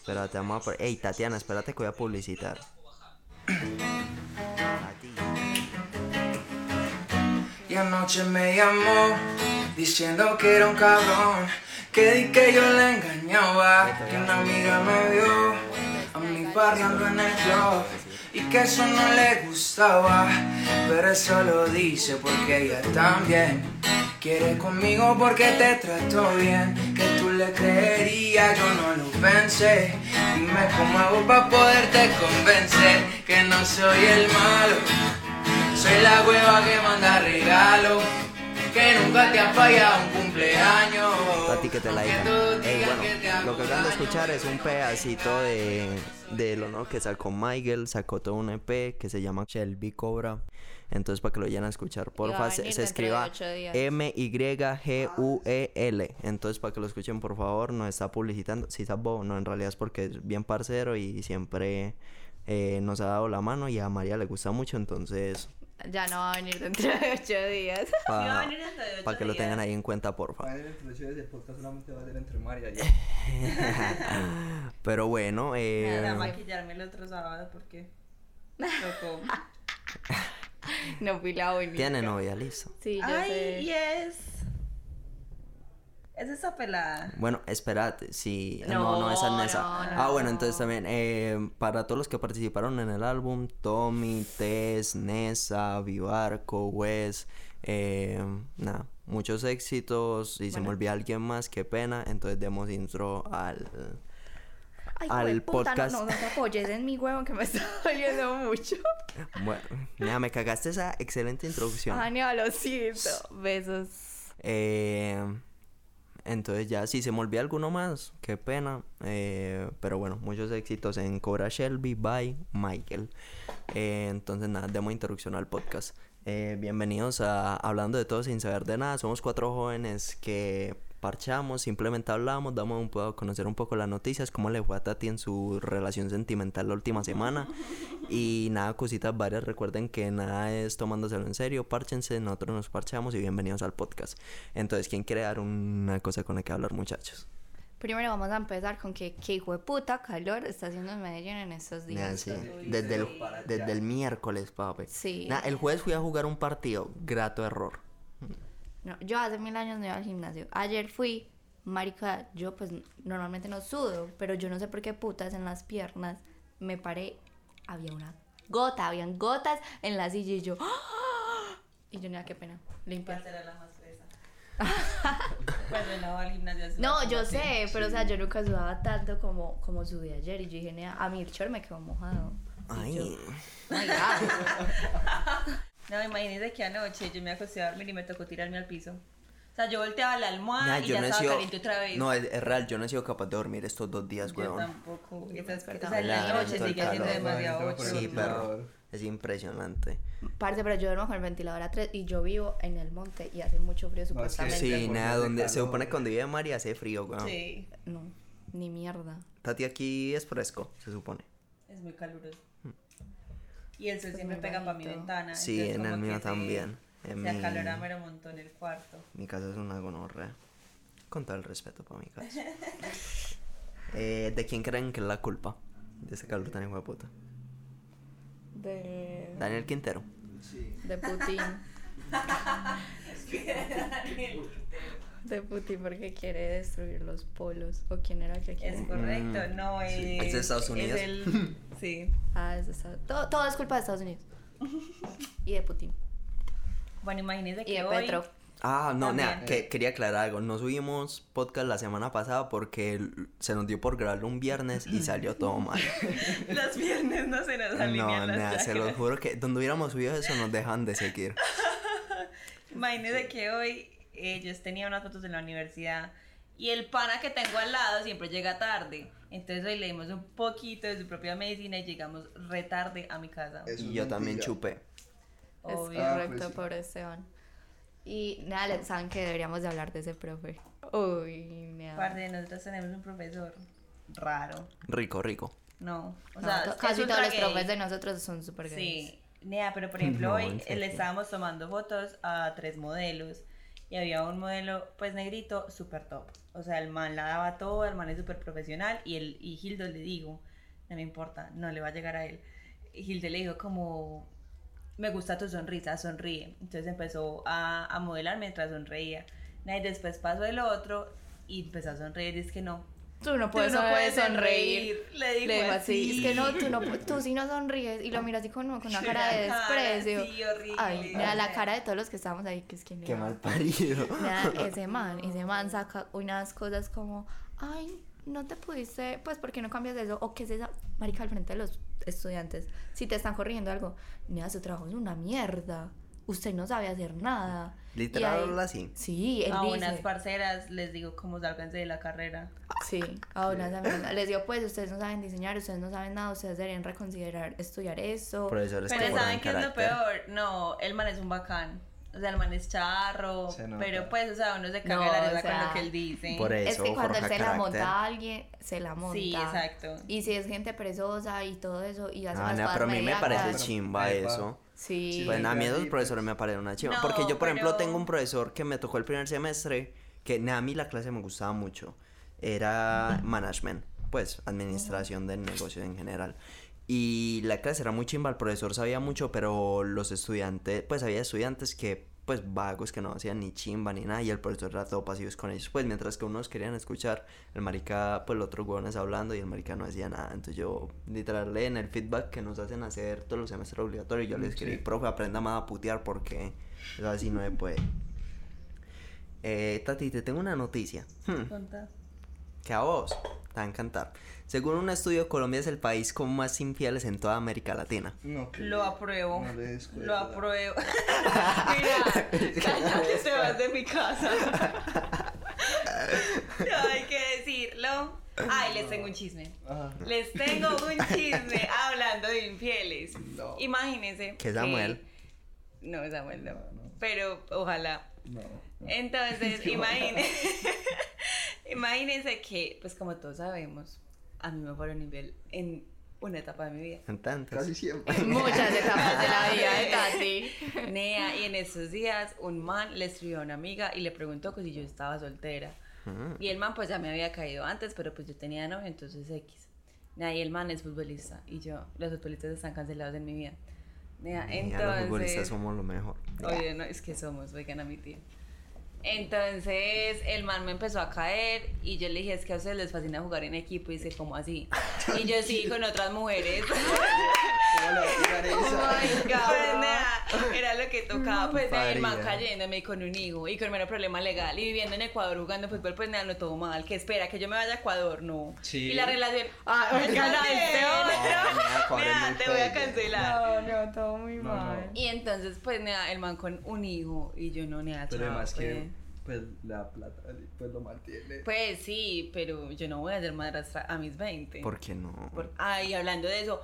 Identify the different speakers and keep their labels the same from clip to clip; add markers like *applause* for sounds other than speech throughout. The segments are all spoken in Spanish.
Speaker 1: Espérate, vamos a... por- Ey, Tatiana, espérate que voy a publicitar. A ti.
Speaker 2: Y anoche me llamó diciendo que era un cabrón, que di que yo le engañaba, que una amiga me vio a mí parrando en el club y que eso no le gustaba, pero eso lo dice porque ella también quiere conmigo porque te trató bien, que tú le creerías, yo no lo pensé, dime cómo hago para poderte convencer que no soy el malo. Soy la hueva que manda regalo, que nunca te ha fallado un cumpleaños.
Speaker 1: A ti que te la digan bueno, lo que acaban de escuchar es un pedacito de, de lo nuevo que sacó Michael, sacó todo un EP que se llama Shelby Cobra. Entonces, para que lo vayan a escuchar, porfa, se, se
Speaker 3: dentro de
Speaker 1: escriba
Speaker 3: ocho días.
Speaker 1: M-Y-G-U-E-L. Entonces, para que lo escuchen, por favor, nos está publicitando. Si sí, no, en realidad es porque es bien parcero y siempre eh, nos ha dado la mano y a María le gusta mucho. Entonces,
Speaker 3: Ya no va a venir dentro de ocho días. *laughs*
Speaker 4: va a
Speaker 1: para
Speaker 4: venir dentro de ocho
Speaker 1: que lo tengan
Speaker 4: días.
Speaker 1: ahí en cuenta, porfa.
Speaker 5: Va a ser entre los el podcast solamente va a ser entre María y yo. *laughs*
Speaker 1: Pero bueno,
Speaker 4: Me van a
Speaker 1: eh,
Speaker 4: maquillarme el otro sábado porque *laughs* tocó. *laughs*
Speaker 3: No fui la única.
Speaker 1: tiene novia, listo.
Speaker 3: Sí, yo
Speaker 4: Ay,
Speaker 3: sé.
Speaker 4: y es. Es esa pelada.
Speaker 1: Bueno, espérate, sí. No, no,
Speaker 3: No,
Speaker 1: esa es Nessa.
Speaker 3: no,
Speaker 1: Ah, bueno,
Speaker 3: no.
Speaker 1: entonces también, eh, para todos los que participaron en el álbum, Tommy, Tess, Nessa, Vivarco, Wes, eh, nada, muchos éxitos. Y se me olvida alguien más, qué pena. Entonces demos intro al...
Speaker 3: Ay,
Speaker 1: al
Speaker 3: hueputa,
Speaker 1: podcast.
Speaker 3: No, no, no te apoyes en mi huevo que me está *laughs* doliendo mucho.
Speaker 1: Bueno, nada, me cagaste esa excelente introducción.
Speaker 3: No, lo siento. Besos.
Speaker 1: Eh, entonces ya, si se me olvida alguno más, qué pena. Eh, pero bueno, muchos éxitos en Cobra Shelby by Michael. Eh, entonces nada, demos introducción al podcast. Eh, bienvenidos a Hablando de todo sin saber de nada. Somos cuatro jóvenes que parchamos, simplemente hablamos, damos un poco a conocer un poco las noticias, cómo le fue a Tati en su relación sentimental la última semana. *laughs* Y nada, cositas varias. Recuerden que nada es tomándoselo en serio. Párchense, nosotros nos parchamos y bienvenidos al podcast. Entonces, ¿quién quiere dar una cosa con la que hablar, muchachos?
Speaker 3: Primero vamos a empezar con que qué hijo de puta calor está haciendo en Medellín en estos días.
Speaker 1: sí, Desde el, desde el miércoles, papi.
Speaker 3: Sí.
Speaker 1: Nada, el jueves fui a jugar un partido. Grato error.
Speaker 3: No, yo hace mil años no iba al gimnasio. Ayer fui, marica, yo pues normalmente no sudo, pero yo no sé por qué putas en las piernas me paré, había una gota, habían gotas en la silla y yo, ¡ah! y yo, nada, qué pena, limpiar.
Speaker 4: Era la más fresa. *laughs* Pues no al gimnasio.
Speaker 3: No, yo
Speaker 4: así.
Speaker 3: sé, pero o sea, yo nunca sudaba tanto como, como sudé ayer y yo dije, nea, a mí el short me quedó mojado.
Speaker 1: Ay,
Speaker 3: yo, "Oh my God".
Speaker 4: No, imagínense que anoche yo me acosté a dormir y me tocó tirarme al piso. O sea, yo volteaba la almohada
Speaker 1: Nah,
Speaker 4: y
Speaker 1: yo
Speaker 4: ya
Speaker 1: no
Speaker 4: estaba
Speaker 1: sido.
Speaker 4: caliente otra vez.
Speaker 1: No, es, es real, yo no he sido capaz de dormir estos dos días,
Speaker 4: yo
Speaker 1: weón.
Speaker 4: tampoco. Esa es- o sea, en la noche sigue siendo
Speaker 1: calor,
Speaker 4: demasiado.
Speaker 1: Sí,
Speaker 5: no.
Speaker 1: perro. Es impresionante.
Speaker 3: Parce, pero yo duermo con el ventilador a 3 y yo vivo en el monte y hace mucho frío supuestamente.
Speaker 1: Sí,
Speaker 5: porque
Speaker 1: nada, donde se supone que donde vive María hace frío, weón.
Speaker 4: Sí,
Speaker 3: No, ni mierda.
Speaker 1: Tati aquí es fresco, se supone.
Speaker 4: es muy caluroso. Y el sol
Speaker 3: Es
Speaker 4: siempre pega para mi ventana.
Speaker 1: Sí,
Speaker 4: entonces
Speaker 1: en el mío
Speaker 4: que se-
Speaker 1: también. En
Speaker 4: Se
Speaker 1: mi-
Speaker 4: acalora mero montón el cuarto.
Speaker 1: Mi casa es una gonorrea. Con todo el respeto para mi casa. *laughs* Eh, ¿De quién creen que es la culpa de ese calor tan hijo de puta?
Speaker 3: De,
Speaker 1: Daniel Quintero.
Speaker 5: Sí.
Speaker 3: de Putin. *laughs* De Putin porque quiere destruir los polos. ¿O quién era que quiere?
Speaker 4: Es correcto,
Speaker 1: Mm,
Speaker 4: no es.
Speaker 1: Es de Estados Unidos.
Speaker 4: Es el, *laughs* sí.
Speaker 3: Ah, es de Estados- todo, todo es culpa de Estados Unidos. *laughs* y de Putin.
Speaker 4: Bueno, imagínense
Speaker 3: Y
Speaker 4: que
Speaker 3: de
Speaker 4: hoy.
Speaker 3: Petro.
Speaker 1: Ah, no, nea, que, quería aclarar algo. No subimos podcast la semana pasada porque se nos dio por grabarlo un viernes y salió todo *laughs* mal.
Speaker 4: Los viernes no se nos
Speaker 1: No,
Speaker 4: alinean las
Speaker 1: nea, se los juro que donde hubiéramos subido eso nos dejan de seguir.
Speaker 4: Imagínense que hoy ellos tenían unas fotos en la universidad y el pana que tengo al lado siempre llega tarde. Entonces hoy leímos un poquito de su propia medicina y llegamos retarde a mi casa.
Speaker 5: Eso
Speaker 1: Y
Speaker 5: es
Speaker 1: yo también chupé.
Speaker 3: Es
Speaker 4: Obvio.
Speaker 5: Ah,
Speaker 3: correcto,
Speaker 5: pues sí.
Speaker 3: pobre Esteban. Y nada, saben que deberíamos de hablar de ese profe. Uy, nada.
Speaker 4: Aparte de nosotros tenemos un profesor raro.
Speaker 1: Rico, rico.
Speaker 4: No, o
Speaker 3: No,
Speaker 4: sea, es
Speaker 3: casi todos los profes de nosotros son súper gays.
Speaker 4: Sí, Nea, pero por ejemplo
Speaker 1: No,
Speaker 4: hoy le estábamos tomando fotos a tres modelos y había un modelo pues negrito súper top. O sea, el man la daba todo, el man es súper profesional y, el, y Hildo le dijo, no me importa, no le va a llegar a él. Y Hildo le dijo como, me gusta tu sonrisa, sonríe. Entonces empezó a, a modelar mientras sonreía. Y después pasó el otro y empezó a sonreír y es que no.
Speaker 3: Tú no puedes,
Speaker 4: Tú no puedes
Speaker 3: sonreír.
Speaker 4: sonreír. Le dijo
Speaker 3: dijo
Speaker 4: así.
Speaker 3: Es que no, tú no, tú sí no sonríes y lo miras así con, con una cara de desprecio.
Speaker 4: sí, horrible.
Speaker 3: Ay, mira la cara de todos los que estábamos ahí, que es que
Speaker 1: Qué mal parido.
Speaker 3: mira, ese *laughs* man, ese man saca unas cosas como, ay, no te pudiste, pues, ¿por qué no cambias de eso? O qué es esa, marica, al frente de los estudiantes, si te están corrigiendo algo, mira, su trabajo es una mierda, usted no sabe hacer nada.
Speaker 1: Literal habla así.
Speaker 3: Sí, él
Speaker 4: A
Speaker 3: dice.
Speaker 4: unas parceras les digo cómo salganse de la carrera.
Speaker 3: Sí, a unas amigas. Les digo, pues, ustedes no saben diseñar, ustedes no saben nada, ustedes deberían reconsiderar estudiar eso.
Speaker 1: Profesores
Speaker 4: Pero ¿saben qué es lo peor? No, el man es un bacán. O sea, el man es charro. Pero pues, o sea, uno se caga
Speaker 3: No,
Speaker 4: de la
Speaker 3: o
Speaker 4: risa con
Speaker 3: sea,
Speaker 4: lo que él dice.
Speaker 1: Por
Speaker 3: es
Speaker 1: eso
Speaker 3: que cuando él se la monta a alguien, se la monta.
Speaker 4: Sí, exacto.
Speaker 3: Y si es gente perezosa y todo eso, y hace
Speaker 1: Ah,
Speaker 3: unas
Speaker 1: no, pero a mí me parece chimba eso.
Speaker 3: Sí.
Speaker 1: Pues a mí esos profesores me parecen una chiva.
Speaker 4: No,
Speaker 1: porque yo, por ejemplo, tengo un profesor que me tocó el primer semestre, que nah, a mí la clase me gustaba mucho. Era management, pues, administración del negocio en general. Y la clase era muy chimba, el profesor sabía mucho, pero los estudiantes, pues había estudiantes que, pues, vagos que no hacían ni chimba ni nada, y el profesor era todo pasivos con ellos. Pues, mientras que unos querían escuchar, el marica, pues, los otros huevones hablando, y el marica no hacía nada. Entonces yo, literal, en el feedback que nos hacen hacer todos los semestres obligatorios, yo le escribí,
Speaker 5: Sí.
Speaker 1: profe, aprenda más a putear porque eso así no se puede. Eh, Tati, te tengo una noticia. Hmm, que a vos te va a encantar. Según un estudio, Colombia es el país con más infieles en toda América Latina.
Speaker 5: No, que-
Speaker 4: Lo apruebo.
Speaker 5: No
Speaker 4: Lo apruebo. *laughs* Mira, cállate, te vas de mi casa. *laughs* No hay que decirlo. Ay, les tengo un chisme.
Speaker 5: Ajá.
Speaker 4: Les tengo un chisme hablando de infieles.
Speaker 5: No.
Speaker 4: Imagínense.
Speaker 1: ¿Que Samuel?
Speaker 4: No, Samuel no.
Speaker 5: No, no.
Speaker 4: Pero ojalá.
Speaker 5: No.
Speaker 4: Entonces, *laughs* imagínense, *laughs* imagínense que, pues como todos sabemos, a mí me fueron infiel en una etapa de mi vida.
Speaker 1: En tantas.
Speaker 5: Casi siempre.
Speaker 3: Muchas *laughs* etapas de la vida de Tati.
Speaker 4: Nea, y en esos días un man le escribió a una amiga y le preguntó que si yo estaba soltera.
Speaker 1: Mm.
Speaker 4: Y el man pues ya me había caído antes, pero pues yo tenía novio, entonces X. Nea, y el man es futbolista y yo, los futbolistas están cancelados en mi vida. Nea,
Speaker 1: a los futbolistas
Speaker 4: entonces...
Speaker 1: somos lo mejor.
Speaker 4: Oye, no, es que somos, oigan a mi tía. Entonces el man me empezó a caer y yo le dije, es que a ustedes les fascina jugar en equipo y dice, ¿cómo así? Y yo sí, con otras mujeres. *laughs*
Speaker 5: ¿Cómo a tirar esa?
Speaker 4: Pues nada, era lo que tocaba, pues el man cayéndome con un hijo y con menos problema legal y viviendo en Ecuador jugando fútbol, pues nada, no todo mal, que espera que yo me vaya a Ecuador, no.
Speaker 5: Sí.
Speaker 4: Y la relación,
Speaker 3: Ah, me este otro.
Speaker 1: Muy *laughs*
Speaker 4: te voy a cancelar.
Speaker 3: No, no, todo muy
Speaker 5: No,
Speaker 3: mal.
Speaker 5: no.
Speaker 4: Y entonces, pues nada, el man con un hijo y yo no, nada,
Speaker 5: Pero
Speaker 4: chao,
Speaker 5: además
Speaker 4: pues.
Speaker 5: que pues le da plata, pues lo mantiene.
Speaker 4: Pues sí, pero yo no voy a ser madrastra a mis 20.
Speaker 1: ¿Por qué no?
Speaker 4: Por- Ay, hablando de eso,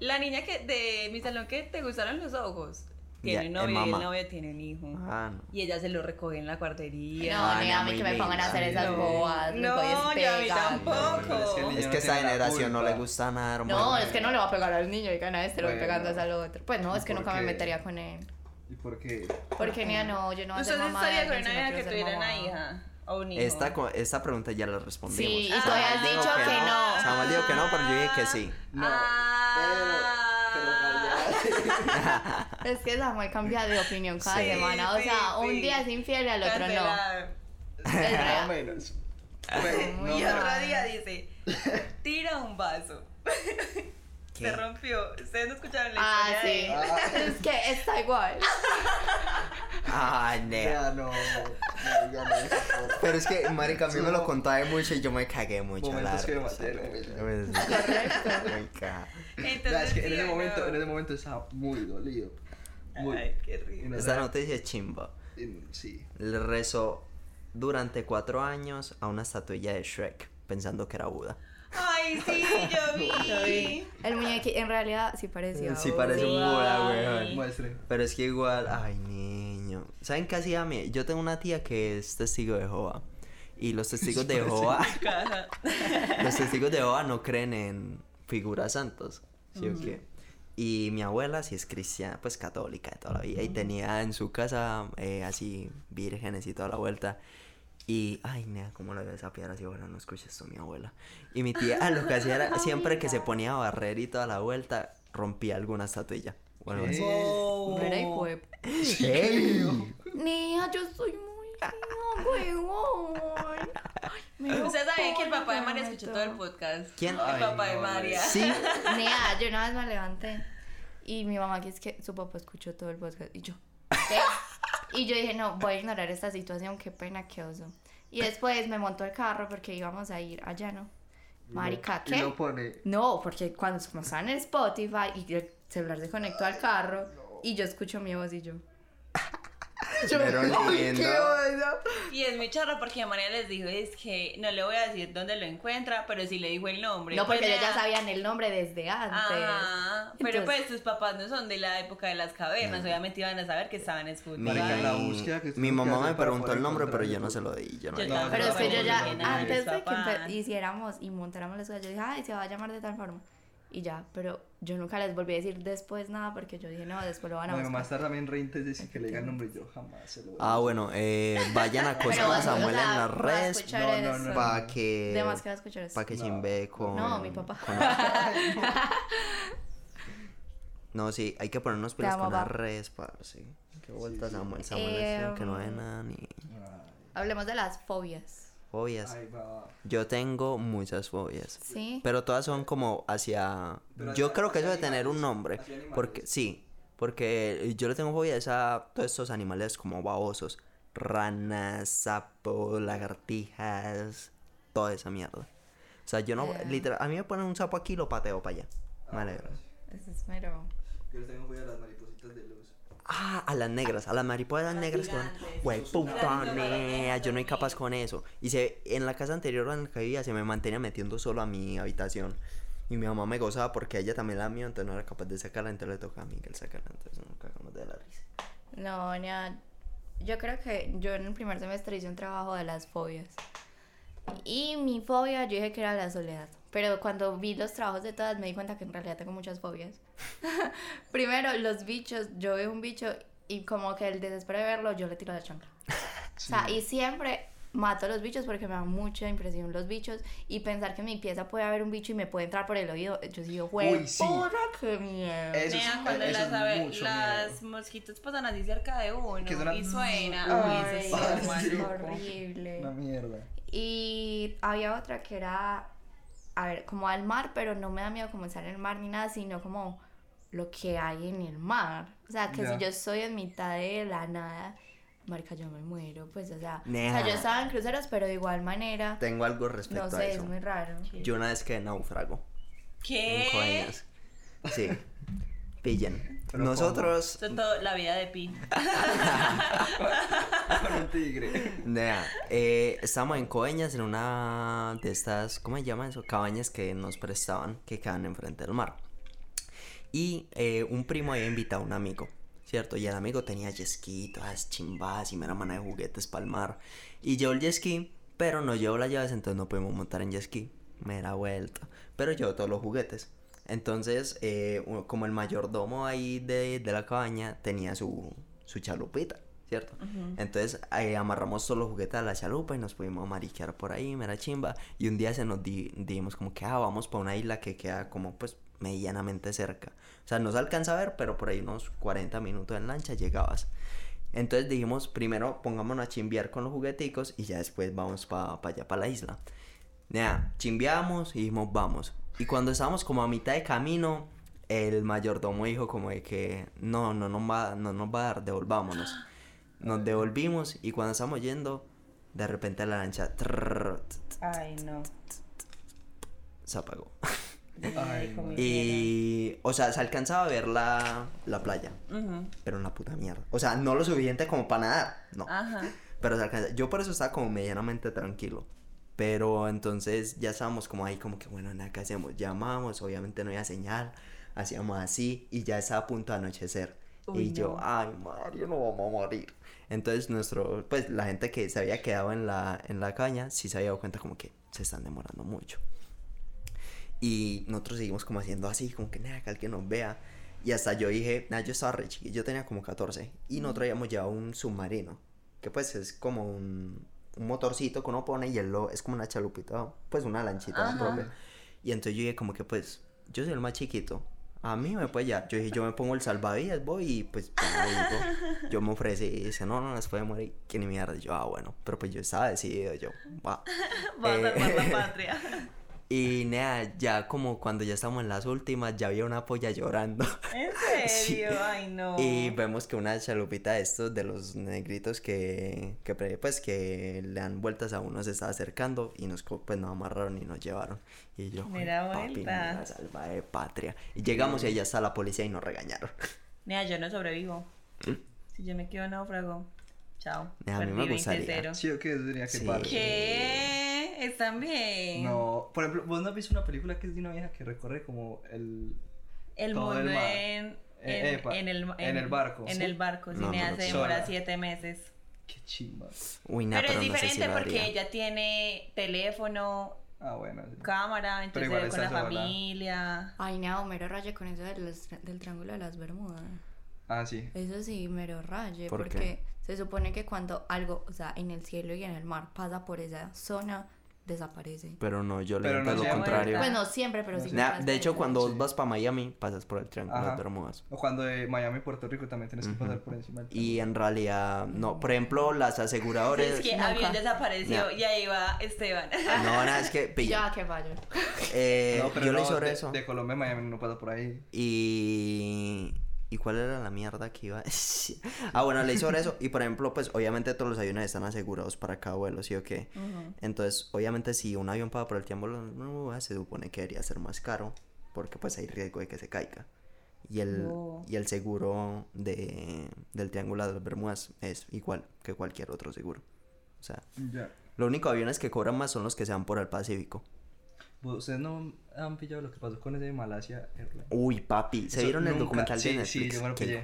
Speaker 4: la niña que de mi salón que te gustaron los ojos, tiene
Speaker 1: es
Speaker 4: novio y el novio tiene un hijo.
Speaker 1: Ah, no.
Speaker 4: Y ella se lo recoge en la guardería.
Speaker 3: No,
Speaker 1: Ah,
Speaker 3: ni
Speaker 1: no,
Speaker 3: a mí que me pongan a hacer esas
Speaker 4: No.
Speaker 3: boas. me
Speaker 4: No,
Speaker 3: voy
Speaker 4: yo a mí tampoco.
Speaker 5: pero es que
Speaker 1: Es
Speaker 5: no
Speaker 1: que esa
Speaker 5: tiene la
Speaker 1: generación no le gusta nada, hermano.
Speaker 3: No, es que no le va a pegar al niño y gana este, lo voy
Speaker 5: Bueno.
Speaker 3: pegando al otro. Pues no, es que
Speaker 5: ¿Y por
Speaker 3: nunca me
Speaker 5: qué?
Speaker 3: metería con él.
Speaker 5: ¿Y por qué?
Speaker 3: Porque ni a no, yo no voy a
Speaker 4: ¿Usted
Speaker 3: ser mamá
Speaker 4: estaría con una
Speaker 3: no
Speaker 4: hija que tuviera una hija? O un hijo.
Speaker 1: Esta, esta pregunta ya la respondimos.
Speaker 3: Sí, y
Speaker 1: Samuel
Speaker 3: tú habías
Speaker 1: dijo
Speaker 3: dicho que no.
Speaker 1: Samuel dijo que no, pero yo dije que sí.
Speaker 5: No,
Speaker 4: Ah.
Speaker 5: pero, pero callado.
Speaker 3: Es que Samuel cambia de opinión cada
Speaker 4: Sí,
Speaker 3: semana. O
Speaker 4: sí,
Speaker 3: sea, un
Speaker 4: sí.
Speaker 3: día es infiel y al otro no.
Speaker 4: Cancelar.
Speaker 3: Es *laughs*
Speaker 5: Más o menos. Pero, no,
Speaker 4: Y otro día dice, tira un vaso.
Speaker 1: ¿Qué?
Speaker 4: Se rompió. Ustedes no escucharon la
Speaker 3: Ah,
Speaker 4: historia
Speaker 3: sí.
Speaker 4: de
Speaker 5: Ah. *laughs*
Speaker 3: Es que está igual.
Speaker 1: Ay, nea.
Speaker 5: Ya no, no, por-
Speaker 1: Pero es que, marica, a mí me lo
Speaker 5: No.
Speaker 1: contaba mucho y yo me cagué mucho.
Speaker 5: Momentos
Speaker 1: la
Speaker 5: que. *laughs*
Speaker 4: Entonces,
Speaker 5: Nah, es que en
Speaker 4: sí,
Speaker 5: ese
Speaker 4: ¿o
Speaker 5: momento,
Speaker 4: no?
Speaker 5: en ese momento estaba muy dolido. Muy.
Speaker 4: Ay, qué rico.
Speaker 5: No
Speaker 1: Esta noticia es chimba.
Speaker 5: Sí.
Speaker 1: Le rezó durante cuatro años a una estatuilla de Shrek, pensando que era Buda.
Speaker 4: Ay, sí, yo *laughs* vi.
Speaker 3: El muñequi en realidad sí parecía.
Speaker 1: Sí, parece un
Speaker 4: Sí.
Speaker 1: Buda, weón.
Speaker 5: Muestre.
Speaker 1: Pero es que igual, ay, niño. ¿Saben qué hacía mí? Yo tengo una tía que es testigo de Jehová. Y los testigos de *laughs* Jehová, *laughs* los testigos de Jehová no creen en figuras santas. ¿Sí o qué? Y mi abuela sí es cristiana, pues católica de toda la vida. Y tenía en su casa eh, así vírgenes y toda la vuelta. Y, ay, nea, ¿cómo lo voy a desafiar así? Bueno, no escuches esto, mi abuela. Y mi tía ah, lo que hacía era, *laughs* siempre que se ponía a barrer y toda la vuelta, rompía alguna estatuilla. o algo así.
Speaker 4: Oh.
Speaker 3: Mira y fue.
Speaker 1: ¡Ey!
Speaker 3: Niña, yo soy muy *laughs* huevón. Ay, me
Speaker 4: ¿Usted sabía que el papá de María escuchó todo el podcast?
Speaker 1: ¿Quién?
Speaker 4: El
Speaker 5: Ay,
Speaker 4: papá de
Speaker 5: no,
Speaker 4: María.
Speaker 1: Sí. *laughs*
Speaker 3: Nea, yo una vez me levanté y mi mamá que es que su papá escuchó todo el podcast y yo, ¿qué? Y yo dije, no, voy a ignorar esta situación, qué pena, qué oso. Y después me montó el carro porque íbamos a ir allá, ¿no? Marica, ¿qué?
Speaker 5: lo pone.
Speaker 3: No, porque cuando como estaba en Spotify y el celular se conectó al carro y yo escucho mi voz y yo.
Speaker 1: Pero lindo.
Speaker 4: Y es muy charro porque María les dijo, es que no le voy a decir dónde lo encuentra, pero sí le dijo el nombre.
Speaker 3: No, porque
Speaker 4: Pues,
Speaker 3: ellos ya sabían el nombre desde antes.
Speaker 4: Ajá, pero
Speaker 3: Entonces-
Speaker 4: pues tus papás no son de la época de las cavernas, obviamente iban a saber que estaban Spotify.
Speaker 1: Mi,
Speaker 5: la
Speaker 1: mamá me preguntó el nombre, pero yo no se lo di. Yo no
Speaker 4: Yo tampoco.
Speaker 3: Pero es que yo ya, antes de que hiciéramos y montáramos las cosas, yo dije, ay, se va a llamar de tal forma. Y ya, pero yo nunca les volví a decir después nada porque yo dije, no, después lo van a
Speaker 5: No, mi mamá
Speaker 3: buscar.
Speaker 5: está también re antes de decir que le diga el nombre yo jamás se lo voy a
Speaker 1: Ah, bueno, eh, vayan a *laughs* acosar a Samuel
Speaker 3: sea,
Speaker 1: en las redes
Speaker 5: No, no, no.
Speaker 1: para que
Speaker 3: De más que va a escuchar eso.
Speaker 1: para que
Speaker 5: No.
Speaker 1: chimbe con
Speaker 3: No, mi papá.
Speaker 1: con- *laughs* No, sí, hay que ponernos pilas
Speaker 3: amo,
Speaker 1: con las redes, parce. Qué vuelta Samuel, Samuel
Speaker 3: Eh,
Speaker 1: es que no ve nada ni
Speaker 3: Hablemos de las fobias.
Speaker 1: Fobias.
Speaker 5: Ay, va.
Speaker 1: Yo tengo muchas fobias.
Speaker 3: ¿Sí?
Speaker 1: Pero todas son como hacia...
Speaker 5: Pero
Speaker 1: Yo
Speaker 5: hacia-
Speaker 1: creo que eso de tener un nombre. Porque sí. Porque yo le tengo fobia a todos estos animales como babosos. Ranas, sapos, lagartijas. Toda esa mierda. O sea, yo no...
Speaker 3: Eh.
Speaker 1: Literal, a mí me ponen un sapo aquí y lo pateo para allá. Me alegro.
Speaker 3: Eso es mero.
Speaker 5: Yo les tengo fobia a las maripositas de luz.
Speaker 1: Ah, a las negras, a las mariposas negras. Güey, puta
Speaker 4: Las
Speaker 1: nea, yo no soy capaz con eso. Y se, en la casa anterior en la que vivía se me mantenía metiendo solo a mi habitación. Y mi mamá me gozaba porque ella también la mía, entonces no era capaz de sacarla, entonces le tocaba a Miguel sacarla, entonces nos cagamos de la risa.
Speaker 3: No, nea, yo creo que yo en el primer semestre hice un trabajo de las fobias. Y mi fobia yo dije que era la soledad. Pero cuando vi los trabajos de todas me di cuenta que en realidad tengo muchas fobias. *laughs* Primero, los bichos. Yo veo un bicho y como que el desespero de verlo, yo le tiro la chancla. O sea, y siempre mato a los bichos porque me da mucha impresión los bichos. Y pensar que en mi pieza puede haber un bicho y me puede entrar por el oído. Yo digo, güey,
Speaker 5: Uy, sí.
Speaker 3: qué miedo.
Speaker 5: Eso es-
Speaker 4: cuando
Speaker 5: eso
Speaker 4: las, ave- las mosquitos pasan así cerca de uno y suena.
Speaker 5: Uy,
Speaker 4: eso es
Speaker 3: horrible.
Speaker 5: Una mierda.
Speaker 3: Y había otra que era, a ver, como al mar, pero no me da miedo como estar en el mar ni nada, sino como lo que hay en el mar. O sea, que si yo estoy en mitad de la nada, marica, yo me muero, pues, o sea, o sea, yo estaba en cruceros, pero de igual manera,
Speaker 1: Tengo algo respecto
Speaker 3: no
Speaker 1: a
Speaker 3: sé,
Speaker 1: eso.
Speaker 3: es muy raro.
Speaker 1: Yo una vez que naufrago en
Speaker 4: ¿Qué?
Speaker 1: Coeñas. Sí. Pillen.
Speaker 5: Pero
Speaker 1: Nosotros...
Speaker 4: Esto es todo la vida de Pi. *laughs*
Speaker 5: Con un tigre.
Speaker 1: Nea, eh, estábamos en Coeñas en una de estas, ¿cómo se llama eso? Cabañas que nos prestaban, que quedan enfrente del mar. Y eh, un primo había invitado a un amigo, ¿cierto? Y el amigo tenía ski, todas chimbas y mera mana de juguetes para el mar. Y llevó el ski, pero no llevó las llaves, entonces no pudimos montar en ski. Mera vuelta. Pero llevó todos los juguetes. Entonces, eh, como el mayordomo ahí de, de la cabaña tenía su, su chalupita, ¿cierto? Entonces eh, amarramos todos los juguetes a la chalupa y nos pudimos mariquear por ahí, mera chimba. Y un día se nos di- dimos como que, ah, vamos para una isla que queda como pues medianamente cerca. O sea, no se alcanza a ver, pero por ahí unos 40 minutos en lancha llegabas. Entonces dijimos, primero pongámonos a chimbear con los jugueticos y ya después vamos para allá, para la isla. Nea, chimbeamos y dijimos, vamos. Y cuando estábamos como a mitad de camino, el mayordomo dijo como de que no, no nos va, no nos va a dar, devolvámonos. *gasps* *gasps* *gasps* Nos devolvimos y cuando estábamos yendo, de repente la lancha trrr, t- t-
Speaker 4: Ay, no.
Speaker 1: se apagó.
Speaker 5: Ay.
Speaker 1: Y, o sea, se alcanzaba a ver la, la playa, pero una puta mierda. O sea, no lo suficiente como para nadar, no.
Speaker 4: Ajá.
Speaker 1: Pero se alcanza. Yo por eso estaba como medianamente tranquilo. Pero entonces ya estábamos como ahí, como que bueno, nada, ¿qué hacemos? Llamamos, obviamente no había señal, hacíamos así y ya estaba a punto de anochecer. y yo, ay, Mario, no vamos a morir. Entonces nuestro, pues la gente que se había quedado en la, en la caña, sí se había dado cuenta como que se están demorando mucho. Y nosotros seguimos como haciendo así, como que nada, que alguien nos vea. Y hasta yo dije, nah, yo estaba re chiquito, yo tenía como 14. Y nosotros habíamos llevado un submarino, que pues es como un, un motorcito que uno pone y él lo, es como una chalupita, pues una lanchita propia. Y entonces yo dije como que pues, yo soy el más chiquito. A mí me puede llevar. Yo dije, yo me pongo el salvavidas, voy y pues ya, yo me ofrecí y dice, no, no, después de morir, que ni mierda. Y yo, ah, bueno, pero pues yo estaba decidido, yo, va. *laughs*
Speaker 4: Va a
Speaker 1: Eh,
Speaker 4: salvar la *laughs* patria.
Speaker 1: Y nada, ya como cuando ya estamos en las últimas, ya había una polla llorando. *laughs*
Speaker 4: ¿En *laughs*
Speaker 1: Sí.
Speaker 4: serio? Ay, no.
Speaker 1: Y vemos que una chalupita de estos, de los negritos que, que pues que le dan vueltas a uno, se estaba acercando y nos, co- pues nos amarraron y nos llevaron. Y yo, "Ay,
Speaker 4: Mira
Speaker 1: papi, mira, salva de patria. Y llegamos y allá está la policía y nos regañaron. *laughs*
Speaker 4: Mira, yo no sobrevivo. Si yo me quedo náufrago, chao.
Speaker 1: A mí me gustaría.
Speaker 4: 20-0.
Speaker 5: Sí, o que
Speaker 1: Sí.
Speaker 4: ¿Qué? ¿Están bien?
Speaker 5: No, por ejemplo, vos no has visto una película que es de una vieja que recorre como el.
Speaker 4: El
Speaker 5: Todo el
Speaker 4: mundo
Speaker 5: mar.
Speaker 4: en, en,
Speaker 5: Eh, epa,
Speaker 4: en el,
Speaker 5: en el barco.
Speaker 4: En
Speaker 5: Sí.
Speaker 4: el barco, si
Speaker 1: No,
Speaker 4: me
Speaker 1: no
Speaker 4: demora
Speaker 5: Sola.
Speaker 4: siete meses.
Speaker 5: Qué chimba.
Speaker 1: Uy, nada,
Speaker 4: pero,
Speaker 1: pero,
Speaker 4: es
Speaker 1: no sé si
Speaker 4: diferente porque ella tiene teléfono,
Speaker 5: Ah, bueno. sí.
Speaker 4: cámara, entonces
Speaker 5: igual
Speaker 4: se ve con la
Speaker 5: sola.
Speaker 4: familia.
Speaker 3: Ay, no, mero raye con eso de los- del triángulo de las Bermudas.
Speaker 5: Ah, sí.
Speaker 3: Eso sí, mero raye,
Speaker 1: ¿Por qué?
Speaker 3: porque se supone que cuando algo, o sea, en el cielo y en el mar pasa por esa zona, desaparece.
Speaker 1: Pero no, yo le
Speaker 5: no
Speaker 1: lo contrario.
Speaker 3: Pues no siempre, pero sí.
Speaker 1: Nah, de hecho, cuando vos
Speaker 5: Sí.
Speaker 1: vas para Miami, pasas por el Triángulo de
Speaker 5: Ajá.
Speaker 1: Bermudas.
Speaker 5: O cuando de Miami a Puerto Rico también tienes que pasar por encima del
Speaker 1: Y en realidad, no. Por ejemplo, las aseguradoras.
Speaker 4: Es que
Speaker 3: nunca.
Speaker 4: avión desapareció
Speaker 1: No.
Speaker 4: y ahí va Esteban. *laughs*
Speaker 1: No, nada, es que. *laughs* Pilla,
Speaker 3: Ya, que fallo.
Speaker 1: eh,
Speaker 5: No, pero
Speaker 1: yo
Speaker 5: no,
Speaker 1: leí sobre
Speaker 5: de,
Speaker 1: eso.
Speaker 5: de Colombia a Miami no pasa por ahí.
Speaker 1: Y. ¿Y cuál era la mierda que iba? *laughs* ah, bueno, leí sobre eso. Y por ejemplo, pues obviamente todos los aviones están asegurados para cada vuelo, ¿sí o qué?
Speaker 4: Ujú.
Speaker 1: Entonces, obviamente, si un avión paga por el tiempo, no, se supone que debería ser más caro. Porque pues hay riesgo de que se caiga. Y el,
Speaker 4: Oh.
Speaker 1: y el seguro de, del Triángulo de las Bermudas es igual que cualquier otro seguro. O sea,
Speaker 5: Ya.
Speaker 1: lo único aviones que cobran más son los que se van por el Pacífico.
Speaker 5: ¿Ustedes no han pillado lo que pasó con ese de Malasia Airlines?
Speaker 1: Uy, papi, ¿se
Speaker 5: Eso
Speaker 1: vieron el
Speaker 5: nunca-
Speaker 1: documental
Speaker 5: sí,
Speaker 1: de
Speaker 5: sí,
Speaker 1: Netflix?
Speaker 5: yo me lo pillé.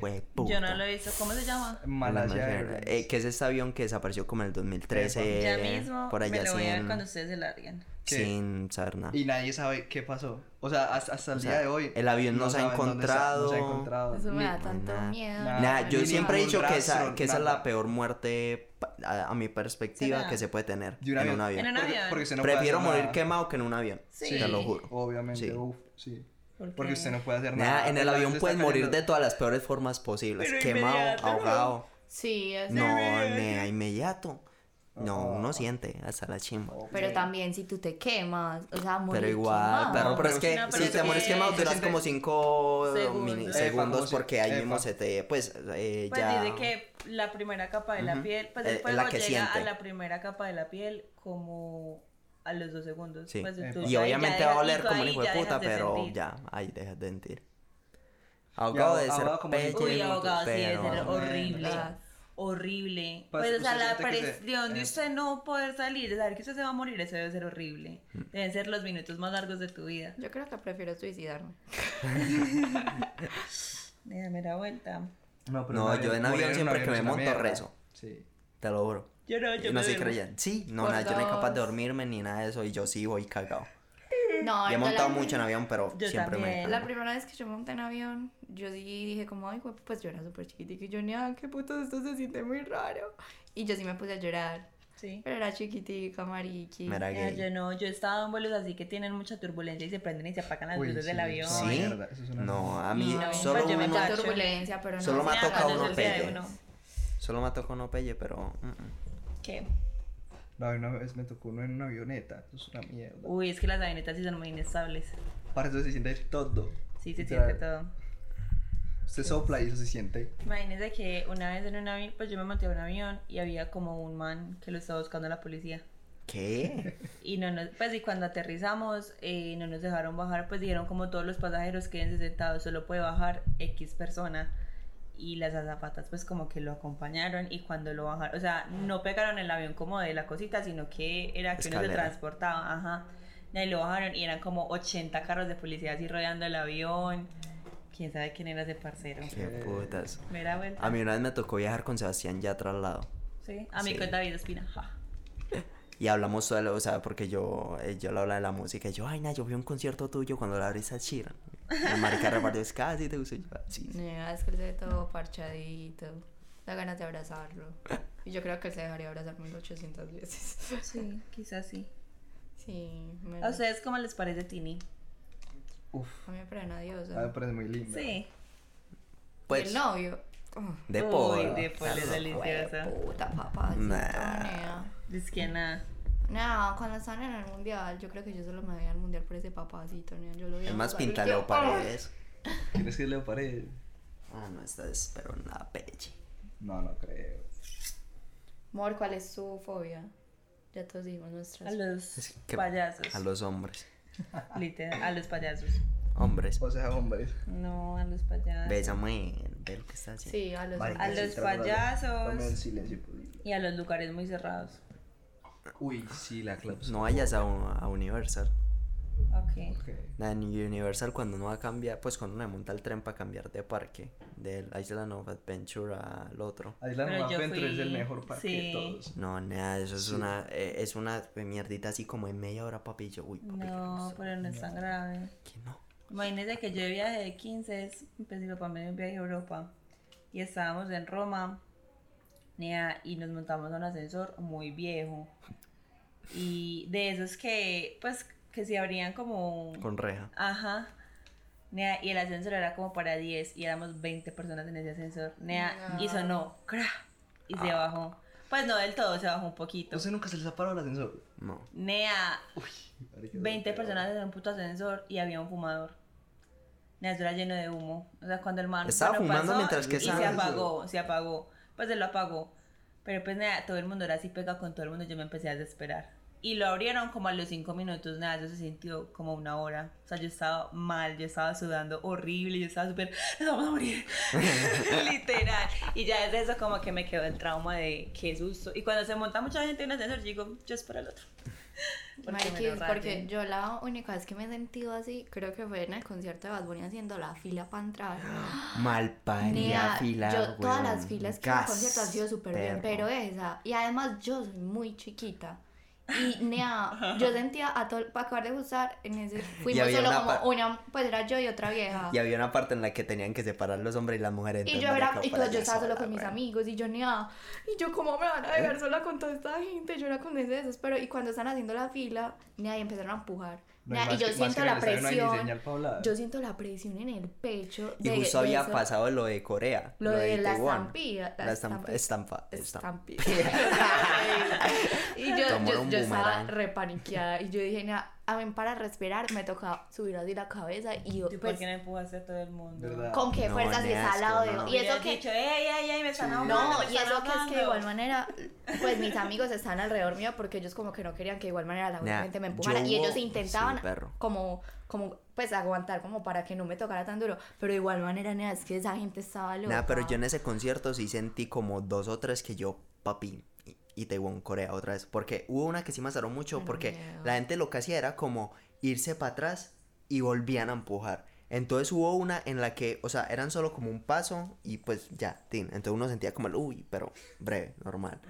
Speaker 4: Yo no lo he visto. ¿Cómo se llama?
Speaker 5: Malasia
Speaker 1: Malasia
Speaker 5: Airlines.
Speaker 1: Eh, que es este avión que desapareció como en el 2013.
Speaker 4: ya mismo
Speaker 1: por allá
Speaker 4: me lo voy a ver
Speaker 1: sin,
Speaker 4: cuando ustedes se larguen.
Speaker 5: ¿Qué?
Speaker 1: sin saber nada.
Speaker 5: Y nadie sabe qué pasó. O sea, hasta, hasta el
Speaker 1: O sea,
Speaker 5: día de hoy.
Speaker 1: el avión no se ha
Speaker 5: saben dónde está- no se ha
Speaker 1: encontrado.
Speaker 5: encontrado.
Speaker 3: Eso me da tanto
Speaker 1: nada.
Speaker 3: miedo.
Speaker 5: Nada.
Speaker 1: Yo
Speaker 5: ni
Speaker 1: siempre he
Speaker 5: ningún
Speaker 1: dicho que esa,
Speaker 5: rastro,
Speaker 1: que esa es
Speaker 5: nada.
Speaker 1: la peor muerte, pa- a, a mi perspectiva,
Speaker 4: ¿Será?
Speaker 1: que se puede tener
Speaker 5: De un
Speaker 1: en
Speaker 5: avión.
Speaker 1: un avión.
Speaker 4: En un
Speaker 5: Porque,
Speaker 4: avión.
Speaker 5: porque usted no puede
Speaker 1: Prefiero
Speaker 5: hacer
Speaker 1: morir
Speaker 5: nada.
Speaker 1: quemado que en un avión,
Speaker 4: Sí.
Speaker 1: te lo juro.
Speaker 5: Obviamente,
Speaker 1: Sí.
Speaker 5: uf, sí.
Speaker 4: ¿Por
Speaker 5: Porque usted no puede hacer
Speaker 1: Nada,
Speaker 5: nada.
Speaker 1: en el avión puedes morir de todas las peores formas posibles.
Speaker 4: Pero
Speaker 1: Quemado, ahogado.
Speaker 3: Sí, es
Speaker 1: No, nea, inmediato. No,
Speaker 5: Ah.
Speaker 1: uno siente hasta la chimba.
Speaker 3: Pero también si tú te quemas, o sea, morir
Speaker 1: Pero igual,
Speaker 3: quemado.
Speaker 1: perro, pero es que
Speaker 4: no, pero
Speaker 1: si te
Speaker 4: que
Speaker 1: mueres quemado duras como 5
Speaker 4: Segundos.
Speaker 1: porque ahí mismo se te, pues, eh,
Speaker 4: Pues
Speaker 1: ya...
Speaker 4: dice que la primera capa de la
Speaker 1: Ujú.
Speaker 4: piel, pues
Speaker 1: Eh,
Speaker 4: el
Speaker 1: es
Speaker 4: fuego
Speaker 1: la que
Speaker 4: llega a la primera capa de la piel como a los dos segundos.
Speaker 1: Sí.
Speaker 4: Pues,
Speaker 5: Epa.
Speaker 4: tú
Speaker 1: Y obviamente va a oler como un
Speaker 4: ahí
Speaker 1: hijo de puta,
Speaker 4: de
Speaker 1: pero
Speaker 4: sentir.
Speaker 1: ya, ahí dejas de sentir. Ahogado de ser pelle,
Speaker 4: Uy, ahogado sí debe
Speaker 1: pero-
Speaker 4: ser horrible.
Speaker 3: Ah.
Speaker 4: Horrible.
Speaker 5: Pues,
Speaker 4: Pues, o sea, la
Speaker 5: se-
Speaker 4: presión de
Speaker 5: eh.
Speaker 4: usted no poder salir, de saber que usted se va a morir, eso debe ser horrible.
Speaker 1: Mm.
Speaker 4: Deben ser los minutos más largos de tu vida.
Speaker 3: Yo creo que prefiero suicidarme. *laughs*
Speaker 4: Déjame la vuelta.
Speaker 5: No,
Speaker 1: No, yo en avión siempre que me monto
Speaker 5: mierda.
Speaker 1: rezo.
Speaker 5: Sí.
Speaker 1: Te lo juro.
Speaker 4: Yo no, yo
Speaker 1: no soy creyente. Sí, no, nada, yo no soy capaz de dormirme ni nada de eso y yo sí voy cagado.
Speaker 3: No,
Speaker 1: Ya he
Speaker 3: yo
Speaker 1: montado
Speaker 3: la-
Speaker 1: mucho en avión, pero
Speaker 4: Yo
Speaker 1: siempre
Speaker 4: también.
Speaker 1: me...
Speaker 3: La primera vez que yo monté en avión, yo sí dije como, ay, güey, pues yo era súper chiquitica y yo, ni qué puto, esto se siente muy raro. Y yo sí me puse a llorar,
Speaker 4: Sí.
Speaker 3: pero era chiquitica, mariqui.
Speaker 1: Mira
Speaker 4: Ya,
Speaker 1: gay.
Speaker 4: yo no, yo he estado en vuelos así que tienen mucha turbulencia y se prenden y se apagan las
Speaker 5: Uy,
Speaker 4: luces del
Speaker 5: sí,
Speaker 4: avión.
Speaker 5: eso es una
Speaker 1: ¿Sí?
Speaker 5: mierda, eso es una
Speaker 1: No, a mí
Speaker 4: No,
Speaker 1: solo
Speaker 4: pues yo me
Speaker 1: uno-
Speaker 3: turbulencia, pero no.
Speaker 1: Solo me ha tocado uno pelle.
Speaker 4: uno.
Speaker 1: Solo me tocó no pelle, pero... mm, mm.
Speaker 4: ¿Qué?
Speaker 5: No, una vez me tocó uno en una avioneta, eso es una mierda.
Speaker 4: Uy, es que las avionetas sí son muy inestables.
Speaker 5: Para eso se siente todo.
Speaker 4: Sí, se
Speaker 5: Literal.
Speaker 4: siente todo.
Speaker 5: Usted sopla y eso se siente.
Speaker 4: Imagínense que una vez en un avión, pues yo me monté a un avión y había como un man que lo estaba buscando la policía.
Speaker 1: ¿Qué? *laughs*
Speaker 4: Y no nos, pues y cuando aterrizamos eh, no nos dejaron bajar, pues dijeron como todos los pasajeros quédense sentados, solo puede bajar X persona. Y las azafatas pues como que lo acompañaron y cuando lo bajaron, o sea, no pegaron el avión como de la cosita, sino que era que uno se transportaba, ajá. Y ahí lo bajaron y eran como 80 carros de policía así rodeando el avión. Quién sabe quién era ese parcero.
Speaker 1: Qué putas. A mí una vez me tocó viajar con Sebastián ya al lado.
Speaker 4: Sí, a mí
Speaker 1: Sí.
Speaker 4: con David Espina. ja. *laughs*
Speaker 1: Y hablamos todo, o sea, porque yo, eh, yo le hablaba de la música y yo, ay, na, yo a un concierto tuyo cuando la brisa Sheeran. El marica repartió es *laughs* casi te gusta yo. Sí.
Speaker 3: Es que él se ve todo parchadito. Da ganas de abrazarlo. Y yo creo que él se dejaría abrazar 1800 veces.
Speaker 4: Sí, quizás sí.
Speaker 3: Sí, me,
Speaker 4: ¿A ustedes cómo les parece Tini?
Speaker 5: Uf,
Speaker 3: a mí me parece una
Speaker 5: a mí me
Speaker 3: diosa.
Speaker 5: parece muy linda.
Speaker 4: Sí.
Speaker 3: Y
Speaker 1: Pues,
Speaker 3: el novio.
Speaker 1: de
Speaker 4: Uy, de es deliciosa.
Speaker 3: puta papá.
Speaker 1: Nah.
Speaker 4: Es que nada.
Speaker 3: No, cuando están en el mundial, yo creo que yo solo me veía al mundial por ese papacito, nea. Yo lo vi
Speaker 1: Es más pinta Leo Paredes.
Speaker 5: ¿Quieres que le pare?
Speaker 1: Ah, no, esta es pero una peche.
Speaker 5: No, no creo.
Speaker 3: Mor, ¿cuál es su fobia? Ya todos dijimos
Speaker 4: A
Speaker 3: nuestras.
Speaker 4: los
Speaker 1: Es que-
Speaker 4: payasos.
Speaker 1: A los hombres. *laughs*
Speaker 4: Literal, a los payasos.
Speaker 1: Hombres.
Speaker 5: O sea, hombres.
Speaker 4: No, a los payasos.
Speaker 1: Bésame. Ve lo que está haciendo.
Speaker 3: Sí, a los
Speaker 5: Marica,
Speaker 4: A los payasos.
Speaker 5: El silencio posible.
Speaker 4: Y a los lugares muy cerrados.
Speaker 5: Uy, sí, la claps.
Speaker 1: No vayas a, a Universal.
Speaker 4: Ok.
Speaker 5: Ok.
Speaker 1: Nada, En Universal cuando uno va a cambiar, pues cuando uno monta el tren para cambiar de parque, del Island of Adventure al otro.
Speaker 5: Island
Speaker 4: Pero
Speaker 5: of Adventure es el
Speaker 4: fui-
Speaker 5: mejor parque
Speaker 4: sí.
Speaker 5: de todos.
Speaker 1: No, nada, eso es
Speaker 5: Sí.
Speaker 1: una, eh, es una mierdita así como en media hora, papi. yo, uy, papi,
Speaker 4: No, pero no es tan grave.
Speaker 1: que no.
Speaker 4: Imagínense que yo de viaje de 15, pues mi papá me dio un viaje a Europa y estábamos en Roma y nos montamos a un ascensor muy viejo. Y de esos que, pues, que se abrían como...
Speaker 1: Con reja.
Speaker 4: Ajá. Nea, y el ascensor era como para 10 y éramos 20 personas en ese ascensor. Nea, y sonó cra y se bajó. Pues no del todo, se bajó un poquito.
Speaker 5: ¿Usted nunca se les ha parado el ascensor?
Speaker 1: No.
Speaker 4: Nea,
Speaker 5: Marica,
Speaker 4: 20
Speaker 5: pero-
Speaker 4: personas en un puto ascensor y había un fumador. Nea, eso era lleno de humo. O sea, cuando el man
Speaker 1: Estaba
Speaker 4: bueno,
Speaker 1: fumando
Speaker 4: pasó
Speaker 1: mientras que
Speaker 4: Y se apagó, se apagó. Pues se lo apagó. Pero pues nada, todo el mundo era así pega con todo el mundo. Yo me empecé a desesperar. Y lo abrieron como a los 5 minutos. Nada, eso se sintió como una hora. O sea, yo estaba mal, yo estaba sudando horrible. Yo estaba súper, nos vamos a morir. *laughs* Literal. Y ya desde eso como que me quedó el trauma de qué susto. Y cuando se monta mucha gente en un ascensor, yo digo, yo espero el otro. *laughs* Porque lo
Speaker 3: porque yo la única vez que me he sentido así, creo que fue en el concierto de Bad Bunny haciendo la fila para entrar. *gasps*
Speaker 1: Mal
Speaker 3: Nea,
Speaker 1: fila.
Speaker 3: yo, todas las filas que en el
Speaker 1: Gas,
Speaker 3: concierto han sido súper bien, pero esa, y además yo soy muy chiquita. Y nea, yo sentía a todo, para acabar de gustar, en ese, *laughs* fuimos solo
Speaker 1: una
Speaker 3: como una, pues era yo y otra vieja.
Speaker 1: Y había una parte en la que tenían que separar los hombres y las mujeres.
Speaker 3: Y yo era, y pues yo estaba solo
Speaker 1: sola,
Speaker 3: con mis
Speaker 1: weón.
Speaker 3: amigos y yo nea, y yo cómo me van a dejar sola con toda esta gente, yo era con ese desespero y cuando están haciendo la fila, nea, y empezaron a empujar.
Speaker 5: No, más
Speaker 3: y yo
Speaker 5: que-
Speaker 3: siento la
Speaker 5: no
Speaker 3: presión, yo siento la presión en el pecho.
Speaker 1: Y
Speaker 3: de-
Speaker 1: justo
Speaker 3: de
Speaker 1: había
Speaker 3: eso.
Speaker 1: pasado lo de Corea.
Speaker 3: Lo de la
Speaker 1: Taiwán.
Speaker 3: estampida.
Speaker 1: La estampa. Estampa. estampa.
Speaker 3: Estampida. *laughs* y yo, yo, yo estaba repaniqueada. Y yo dije, "Nea, a mí para respirar me tocaba subir así la cabeza. Y yo,
Speaker 4: ¿Y por
Speaker 3: pues,
Speaker 4: qué no empujaste a todo el mundo?
Speaker 5: ¿Verdad?
Speaker 3: ¿con qué
Speaker 1: No,
Speaker 3: fuerza si está al lado
Speaker 1: asco,
Speaker 3: de
Speaker 1: no.
Speaker 3: Y eso que.
Speaker 4: dicho, ey, ey, ey, me están ahogando,
Speaker 3: No,
Speaker 4: me
Speaker 3: y
Speaker 4: están
Speaker 3: eso que es que de
Speaker 4: ahogando".
Speaker 3: igual manera, pues mis amigos están alrededor mío porque ellos como que no querían que de igual manera la
Speaker 1: Nah,
Speaker 3: gente me
Speaker 1: yo
Speaker 3: empujara y ellos intentaban
Speaker 1: sí, perro.
Speaker 3: como, como, pues aguantar como para que no me tocara tan duro, pero de igual manera, es que esa gente estaba loca.
Speaker 1: Nada, pero yo en ese concierto sí sentí como dos o tres que yo, papi, y, Taiwán, Corea otra vez. Porque hubo una que sí me azaró mucho porque
Speaker 3: miedo.
Speaker 1: la gente lo que hacía era como irse para atrás y volvían a empujar. Entonces hubo una en la que, o sea, eran solo como un paso y pues ya, tin. Entonces uno sentía como el, uy, pero breve, normal.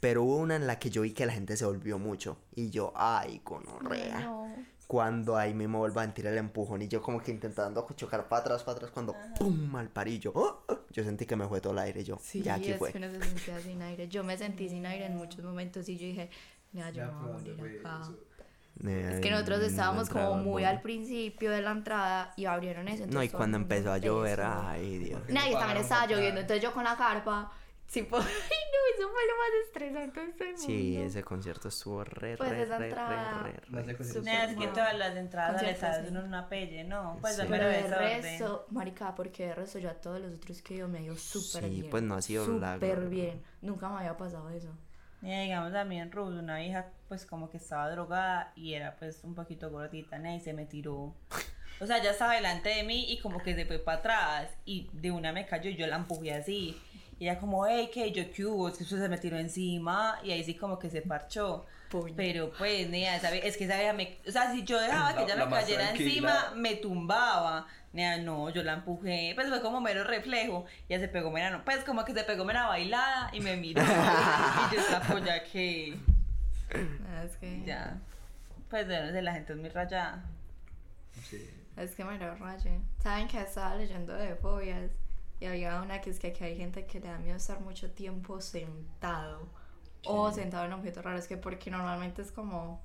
Speaker 1: Pero hubo una en la que yo vi que la gente se volvió mucho. Y yo, ay, gonorrea.
Speaker 3: No.
Speaker 1: Cuando ahí mismo vuelvo a sentir el empujón y yo como que intentando chocar para atrás, para atrás, cuando ¡pum! al parillo. ¡oh! Yo sentí que me fue todo el aire. Yo,
Speaker 3: Sí,
Speaker 1: ya aquí
Speaker 3: es
Speaker 1: fue.
Speaker 3: que uno se sentía sin aire. Yo me sentí sin aire en muchos momentos y yo dije, mira, yo me voy a
Speaker 5: ¿pero dónde
Speaker 3: morir acá.
Speaker 5: eso?
Speaker 3: Es que
Speaker 1: Eh,
Speaker 3: nosotros
Speaker 1: no
Speaker 3: estábamos como muy al principio de la entrada y abrieron eso.
Speaker 1: No, y cuando empezó a llover, ay, Dios.
Speaker 3: Nadie
Speaker 5: no
Speaker 3: también estaba lloviendo, entonces yo con la carpa, sí, pues, *laughs* ay no, eso fue lo más estresante de este
Speaker 1: Sí,
Speaker 3: mundo.
Speaker 1: ese concierto estuvo re,
Speaker 3: Pues
Speaker 1: re,
Speaker 3: esa
Speaker 1: re,
Speaker 3: entrada-
Speaker 1: re, re, re.
Speaker 4: es que
Speaker 3: Wow.
Speaker 4: todas las entradas estadio
Speaker 3: sí.
Speaker 4: son una pelle, ¿no? Pues
Speaker 1: Sí.
Speaker 3: Pero de resto, marica, porque de resto yo a todos los otros que yo me ha ido súper
Speaker 1: Sí,
Speaker 3: bien.
Speaker 1: pues no ha sido la-
Speaker 3: Súper bien. Nunca me había pasado eso.
Speaker 4: Y digamos a mí en Rubs, una vieja pues como que estaba drogada y era pues un poquito gordita, ¿no? y se me tiró. O sea, ya estaba delante de mí y como que se fue para atrás y de una me cayó y yo la empujé así. Y ella como, hey, que yo qué hubo, es que eso se me tiró encima y ahí sí como que se parchó.
Speaker 3: Puño.
Speaker 4: Pero pues, nea, esa es que esa vieja me... O sea, si yo dejaba que
Speaker 5: La-
Speaker 4: ella
Speaker 5: la
Speaker 4: me cayera
Speaker 5: tranquila.
Speaker 4: encima, me tumbaba. Nea, no, yo la empujé. Pues fue como mero reflejo. Y ella se pegó mera, no, pues como que se pegó mera bailada y me miró. y yo esta polla que...
Speaker 3: Ah, Es que...
Speaker 4: Ya. Pues de no sé, la gente es muy rayada.
Speaker 5: Sí.
Speaker 3: Es que me lo raye. ¿Saben que estaba leyendo de fobias? Y había una que es que aquí hay gente que le da miedo estar mucho tiempo sentado. O sentado en objetos raros, que porque normalmente es como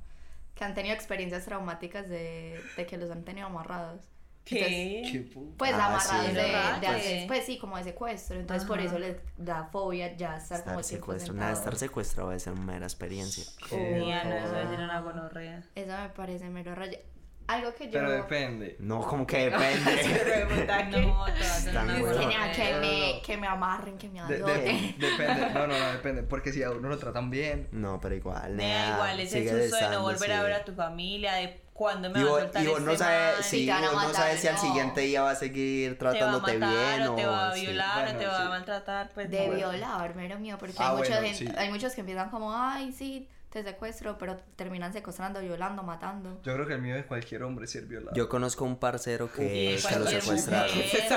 Speaker 3: que han tenido experiencias traumáticas de, de que los han tenido amarrados. Entonces,
Speaker 4: ¿Qué?
Speaker 5: Qué puta.
Speaker 3: pues
Speaker 1: Ah,
Speaker 3: amarrados
Speaker 1: sí.
Speaker 3: de, de hacer- pues sí, como de secuestro. Entonces por
Speaker 4: Ajá.
Speaker 3: eso les da fobia ya estar, como
Speaker 1: Estar
Speaker 3: tiempo
Speaker 1: secuestrado. Nada, estar secuestrado es una mera experiencia.
Speaker 4: Sí, ya no, eso es una gonorrea.
Speaker 3: Eso me parece mero raya. Algo que yo...
Speaker 5: Pero depende.
Speaker 1: No, como que *laughs* depende. *laughs*
Speaker 4: No, a
Speaker 3: que, nada, me, que me amarren, que me
Speaker 5: De- de-
Speaker 3: azoten. *laughs*
Speaker 5: depende. No, no, no, depende. Porque si a uno lo tratan bien.
Speaker 1: No, pero igual.
Speaker 4: Me da
Speaker 1: nea,
Speaker 4: igual, es el
Speaker 1: sigue
Speaker 4: susto de no volver a
Speaker 1: sí.
Speaker 4: ver a tu familia, de cuándo me
Speaker 1: Y
Speaker 4: va a soltar
Speaker 1: y vos no
Speaker 4: este
Speaker 1: sabes,
Speaker 4: man,
Speaker 1: sí,
Speaker 3: a
Speaker 1: vos no sabes si al
Speaker 3: no.
Speaker 1: siguiente día va a seguir
Speaker 4: te va a
Speaker 1: tratándote
Speaker 4: matar
Speaker 1: bien
Speaker 4: o te va a
Speaker 1: sí.
Speaker 4: violar o
Speaker 5: Bueno,
Speaker 4: te va a
Speaker 5: sí.
Speaker 4: maltratar, pues
Speaker 3: De
Speaker 4: no.
Speaker 3: violar, mero mío, porque
Speaker 5: Ah,
Speaker 3: hay, mucha
Speaker 5: bueno,
Speaker 3: gente-
Speaker 5: sí.
Speaker 3: hay muchos que empiezan como, ay, sí, te secuestro, pero terminan secuestrando, violando, matando.
Speaker 5: Yo creo que el mío de cualquier hombre es ser violado.
Speaker 1: Yo conozco un parcero que, que lo
Speaker 4: cualquier
Speaker 1: secuestraron.
Speaker 4: mujer.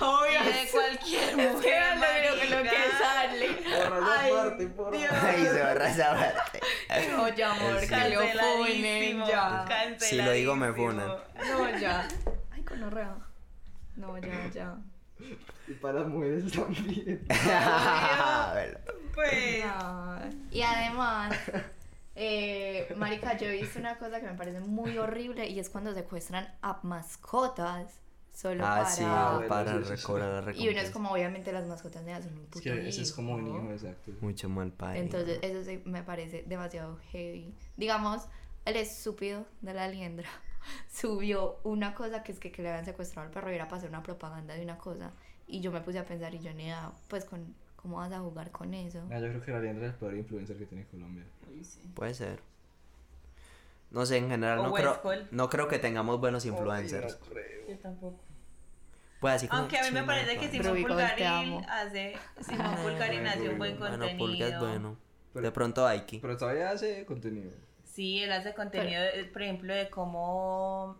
Speaker 3: Obvio.
Speaker 4: De cualquier mujer, marica.
Speaker 3: sale. Ay, Dios. *laughs*
Speaker 1: Ay, se borra esa parte.
Speaker 3: Oye, amor, que lo ya.
Speaker 1: Si lo digo, me funan.
Speaker 3: No, ya. Ay, conorrea. No, ya, ya.
Speaker 5: Y para las mujeres también. *laughs*
Speaker 1: Bueno,
Speaker 4: Pues.
Speaker 3: Y además, eh, Marica, yo he visto una cosa que me parece muy horrible y es cuando secuestran a mascotas solo
Speaker 1: Ah,
Speaker 3: para...
Speaker 1: sí,
Speaker 5: bueno,
Speaker 1: para
Speaker 5: sí, sí, sí.
Speaker 1: recobrar la
Speaker 3: Y uno es como, obviamente, las mascotas de hacen un puto
Speaker 5: Es que ese es como un
Speaker 3: hijo.
Speaker 5: hijo, exacto.
Speaker 1: Mucho mal padre.
Speaker 3: Entonces, eso sí me parece demasiado heavy. Digamos, el estúpido de la liendra subió una cosa que es que, que le habían secuestrado al perro y era para hacer una propaganda de una cosa. Y yo me puse a pensar y yo ni idea, pues, con, ¿cómo vas a jugar con eso?
Speaker 5: Ah, yo creo que la Liendra es el peor influencer que tiene Colombia.
Speaker 1: Puede ser. No sé, en general no creo, no creo que tengamos buenos influencers.
Speaker 4: yo tampoco.
Speaker 1: Pues así como
Speaker 4: Aunque a mí me parece que
Speaker 1: pa.
Speaker 4: Simón
Speaker 3: amo.
Speaker 4: hace, *laughs* Simón Pulgaril hace un buen
Speaker 1: Bueno,
Speaker 4: contenido.
Speaker 1: Pulga es bueno.
Speaker 5: Pero-
Speaker 1: De pronto Aiki.
Speaker 5: Pero todavía hace contenido.
Speaker 4: Sí, él hace contenido, eh, por ejemplo, de cómo,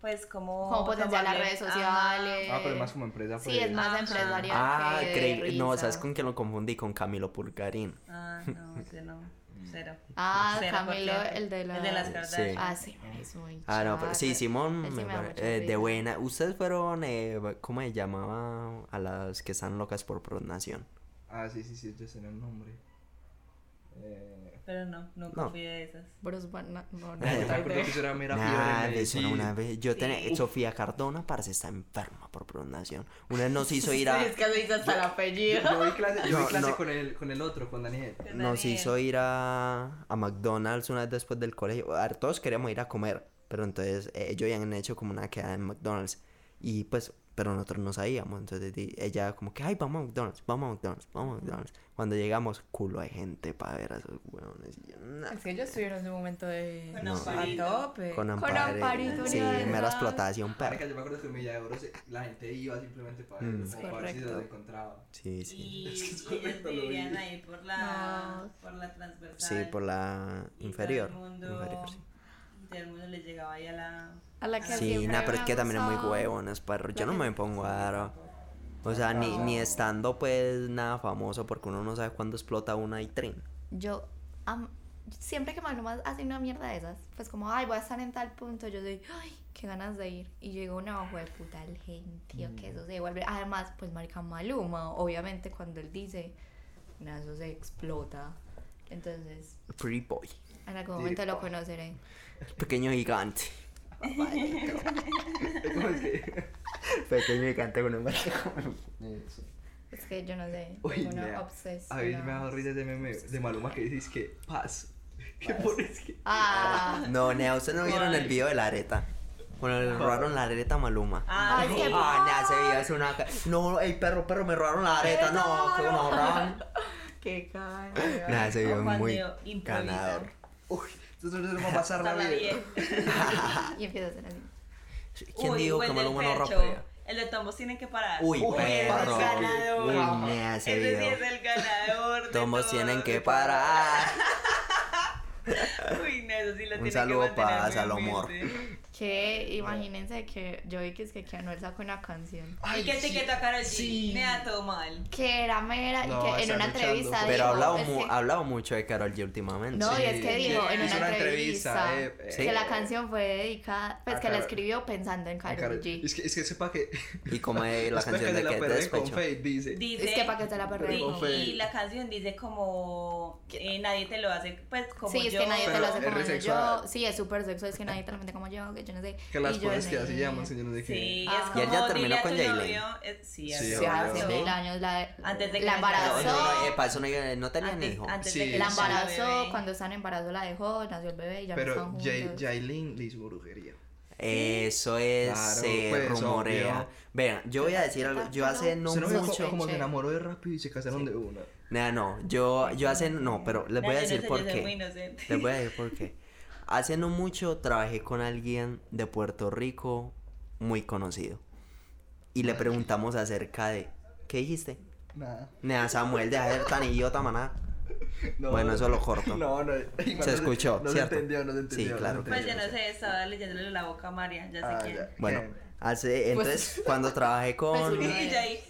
Speaker 4: pues, cómo...
Speaker 3: Cómo potenciar las redes sociales.
Speaker 5: Ah, pero es más como empresa.
Speaker 3: Sí, es más
Speaker 4: Ajá.
Speaker 3: empresarial.
Speaker 1: Ah,
Speaker 3: que
Speaker 1: creí, no. ¿sabes con quién lo confundí? Con Camilo Pulgarín.
Speaker 4: Ah, no, ese no, cero.
Speaker 3: Ah,
Speaker 4: Cero
Speaker 3: Camilo, el de la-
Speaker 4: El de las
Speaker 1: Sí.
Speaker 4: Kardashian.
Speaker 3: Ah, sí, es muy
Speaker 1: Ah, no, pero sí. Simón,
Speaker 3: sí
Speaker 1: me
Speaker 3: me
Speaker 1: eh, de buena. Ustedes fueron, eh, ¿cómo se llamaba? A las que están locas por pronación.
Speaker 5: Ah, sí, sí, sí, yo sé el nombre. Eh...
Speaker 4: Pero no, nunca
Speaker 1: No.
Speaker 4: fui de esas.
Speaker 3: Bruce Banner, no, no,
Speaker 5: No, me
Speaker 3: no,
Speaker 5: acuerdo que eso era mera fiebre
Speaker 1: de eso era una vez. Yo
Speaker 4: Sí.
Speaker 1: tenía. Sofía Cardona, parece está enferma por pronación. Una vez nos hizo ir a. *laughs*
Speaker 3: Es que se dice hasta el apellido.
Speaker 5: Yo, yo vi clase, yo vi
Speaker 1: No,
Speaker 5: clase
Speaker 1: no.
Speaker 5: Con, el, con el otro, con Daniel.
Speaker 4: Con
Speaker 1: Nos
Speaker 4: Daniel.
Speaker 1: hizo ir a, a McDonald's una vez después del colegio. A ver, todos queríamos ir a comer, pero entonces eh, ellos habían hecho como una quedada en McDonald's. Y pues, pero nosotros no sabíamos. Entonces ella como que, ay, vamos a McDonald's, vamos a McDonald's, vamos a McDonald's. Cuando llegamos, culo de gente para ver a esos huevones. Y yo, nah.
Speaker 3: Es que yo estuve en ese momento de...
Speaker 4: Con
Speaker 3: a
Speaker 4: Amparito.
Speaker 3: tope.
Speaker 1: Con
Speaker 3: Con Amparito,
Speaker 1: Sí,
Speaker 3: unidad de
Speaker 1: mera explotación, perro.
Speaker 5: yo me acuerdo que en Villa de se- la gente iba simplemente para,
Speaker 1: Mm.
Speaker 5: como para ver si los encontraba.
Speaker 1: Sí, sí. *laughs*
Speaker 4: Y
Speaker 5: Es que es
Speaker 4: ellos
Speaker 5: correcto, lo
Speaker 4: vivían
Speaker 5: vi.
Speaker 4: ahí por la,
Speaker 3: No.
Speaker 4: por la transversal.
Speaker 1: Sí, por la
Speaker 4: y
Speaker 1: inferior.
Speaker 4: Todo el mundo,
Speaker 1: inferior, sí.
Speaker 4: y todo el mundo les llegaba ahí a la...
Speaker 3: A la que
Speaker 1: Sí, nah, pero es que también es muy huevones, perro. Yo no me pongo a O sea, ni, ni estando pues nada famoso porque uno no sabe cuándo explota una y trin.
Speaker 3: Yo, am- siempre que Maluma hace una mierda de esas, pues como, ay, voy a estar en tal punto, yo soy, ay, qué ganas de ir. Y llegó una ojo de puta el gentío, que eso se devuelve. Además, pues, marica Maluma, obviamente cuando él dice, nada, eso se explota. Entonces,
Speaker 1: Pretty boy.
Speaker 3: en algún momento lo conoceré.
Speaker 1: Pequeño gigante. *laughs*
Speaker 5: ¿Cómo es que?
Speaker 1: Pequeño gigante con un. *laughs*
Speaker 5: Eso.
Speaker 3: Es que yo no sé,
Speaker 5: Uy,
Speaker 3: tengo una obsesión.
Speaker 5: A mí me dado risa ese meme de Maluma que dices que paz. *laughs* ¿Qué pones que?
Speaker 3: Ah, *laughs*
Speaker 1: No, Nea, ¿ustedes no vieron el video de la areta? Cuando le robaron la areta a Maluma.
Speaker 4: Ah,
Speaker 3: Ay,
Speaker 4: sí.
Speaker 3: qué
Speaker 1: Ah, Nea, ese video es una... No, ey, perro, perro, me robaron la areta. No, que no roban.
Speaker 3: qué caña.
Speaker 1: Nea, ese video es muy ganador.
Speaker 5: Uy, nosotros nos vamos a pasar la vida.
Speaker 3: Y empieza a hacer así.
Speaker 1: ¿Quién
Speaker 4: Uy,
Speaker 1: dijo que Maluma no
Speaker 4: pecho.
Speaker 1: rapea?
Speaker 4: El de Tombos tienen que parar.
Speaker 1: Uy,
Speaker 5: Uy,
Speaker 1: perro.
Speaker 4: el ganador.
Speaker 1: Uy, Nea, ese
Speaker 4: Ese sí
Speaker 1: video.
Speaker 4: es el ganador. de
Speaker 1: Todos
Speaker 4: todo.
Speaker 1: tienen que parar. *laughs*
Speaker 4: Uy, no, eso sí lo tiene
Speaker 1: Un
Speaker 4: que
Speaker 1: saludo para Salomor.
Speaker 3: Que imagínense que yo vi que es que, que Anuel sacó una canción.
Speaker 4: y que etiquetó a Karol G.
Speaker 5: sí.
Speaker 4: Me da todo mal.
Speaker 3: Que era mera y
Speaker 5: No,
Speaker 3: que en una
Speaker 5: luchando
Speaker 3: entrevista
Speaker 1: Pero ha hablado, mu-
Speaker 3: que-
Speaker 1: ha hablado mucho de Carol G últimamente.
Speaker 3: No, y es que
Speaker 5: Sí,
Speaker 3: dijo en una
Speaker 5: una
Speaker 3: entrevista,
Speaker 5: entrevista, eh,
Speaker 3: que
Speaker 5: eh,
Speaker 3: la canción fue dedicada, pues que la
Speaker 5: Karol-
Speaker 3: escribió pensando en Karol
Speaker 5: Karol-
Speaker 3: G.
Speaker 5: Es que, es que sepa que.
Speaker 1: Y como es la *laughs* canción
Speaker 5: que
Speaker 1: de
Speaker 5: se la
Speaker 1: que despecho.
Speaker 5: Dice.
Speaker 4: Dice,
Speaker 3: Es que pa' que te la perreen
Speaker 4: y, y la canción dice como eh, nadie te lo hace pues como
Speaker 3: Sí, es
Speaker 4: yo.
Speaker 3: que nadie te lo hace como yo.
Speaker 5: sexual.
Speaker 3: Sí, es súper sexo, es que nadie te lo mete como yo, que yo no sé.
Speaker 5: Que las
Speaker 3: y yo
Speaker 5: cosas que así llaman, señor, no sé qué.
Speaker 4: Sí,
Speaker 3: Ah.
Speaker 4: es
Speaker 1: Y él
Speaker 4: como
Speaker 1: ya terminó
Speaker 4: dile a
Speaker 1: con
Speaker 4: eh, sí, hace
Speaker 3: Sí, hace
Speaker 5: obvio.
Speaker 3: mil años la,
Speaker 4: Antes de que
Speaker 3: la
Speaker 1: No,
Speaker 3: embarazó.
Speaker 1: no, no, para eso no, no tenían
Speaker 4: Antes-
Speaker 1: hijo.
Speaker 4: antes
Speaker 5: Sí,
Speaker 4: de que
Speaker 3: La embarazó, cuando estaba en embarazo la dejó, nació el bebé y ya no
Speaker 5: Pero
Speaker 3: juntos.
Speaker 5: Jailin le hizo brujería.
Speaker 1: Eso es,
Speaker 5: Claro, pues,
Speaker 1: rumorea. Vean, yo voy a decir algo. Yo hace no
Speaker 5: ¿Usted no
Speaker 1: mucho.
Speaker 5: como, se enamoró de rápido y se casaron de una?
Speaker 1: Nah, no, yo, yo hace. No, pero les voy a
Speaker 4: No, yo no
Speaker 1: decir
Speaker 4: sé,
Speaker 1: por
Speaker 4: yo
Speaker 1: qué. Les voy a decir por qué. *laughs* Hace no mucho trabajé con alguien de Puerto Rico muy conocido. Y le preguntamos acerca de. ¿Qué dijiste?
Speaker 5: Nada.
Speaker 1: Nea, Samuel, deja de ser tan idiota, maná. *laughs*
Speaker 5: No,
Speaker 1: Bueno, eso lo corto.
Speaker 5: No, no.
Speaker 1: Se
Speaker 5: no
Speaker 1: escuchó,
Speaker 5: No
Speaker 1: ¿cierto?
Speaker 5: se entendió, no se
Speaker 1: Sí,
Speaker 5: entendió. no
Speaker 1: claro
Speaker 4: Pues yo
Speaker 5: entendió.
Speaker 4: no sé, estaba leyéndole la boca a María, ya sé
Speaker 5: Ah,
Speaker 4: quién.
Speaker 5: ya.
Speaker 1: Bueno, hace. Entonces, *laughs* cuando trabajé con.
Speaker 3: Pues,
Speaker 4: ya ahí.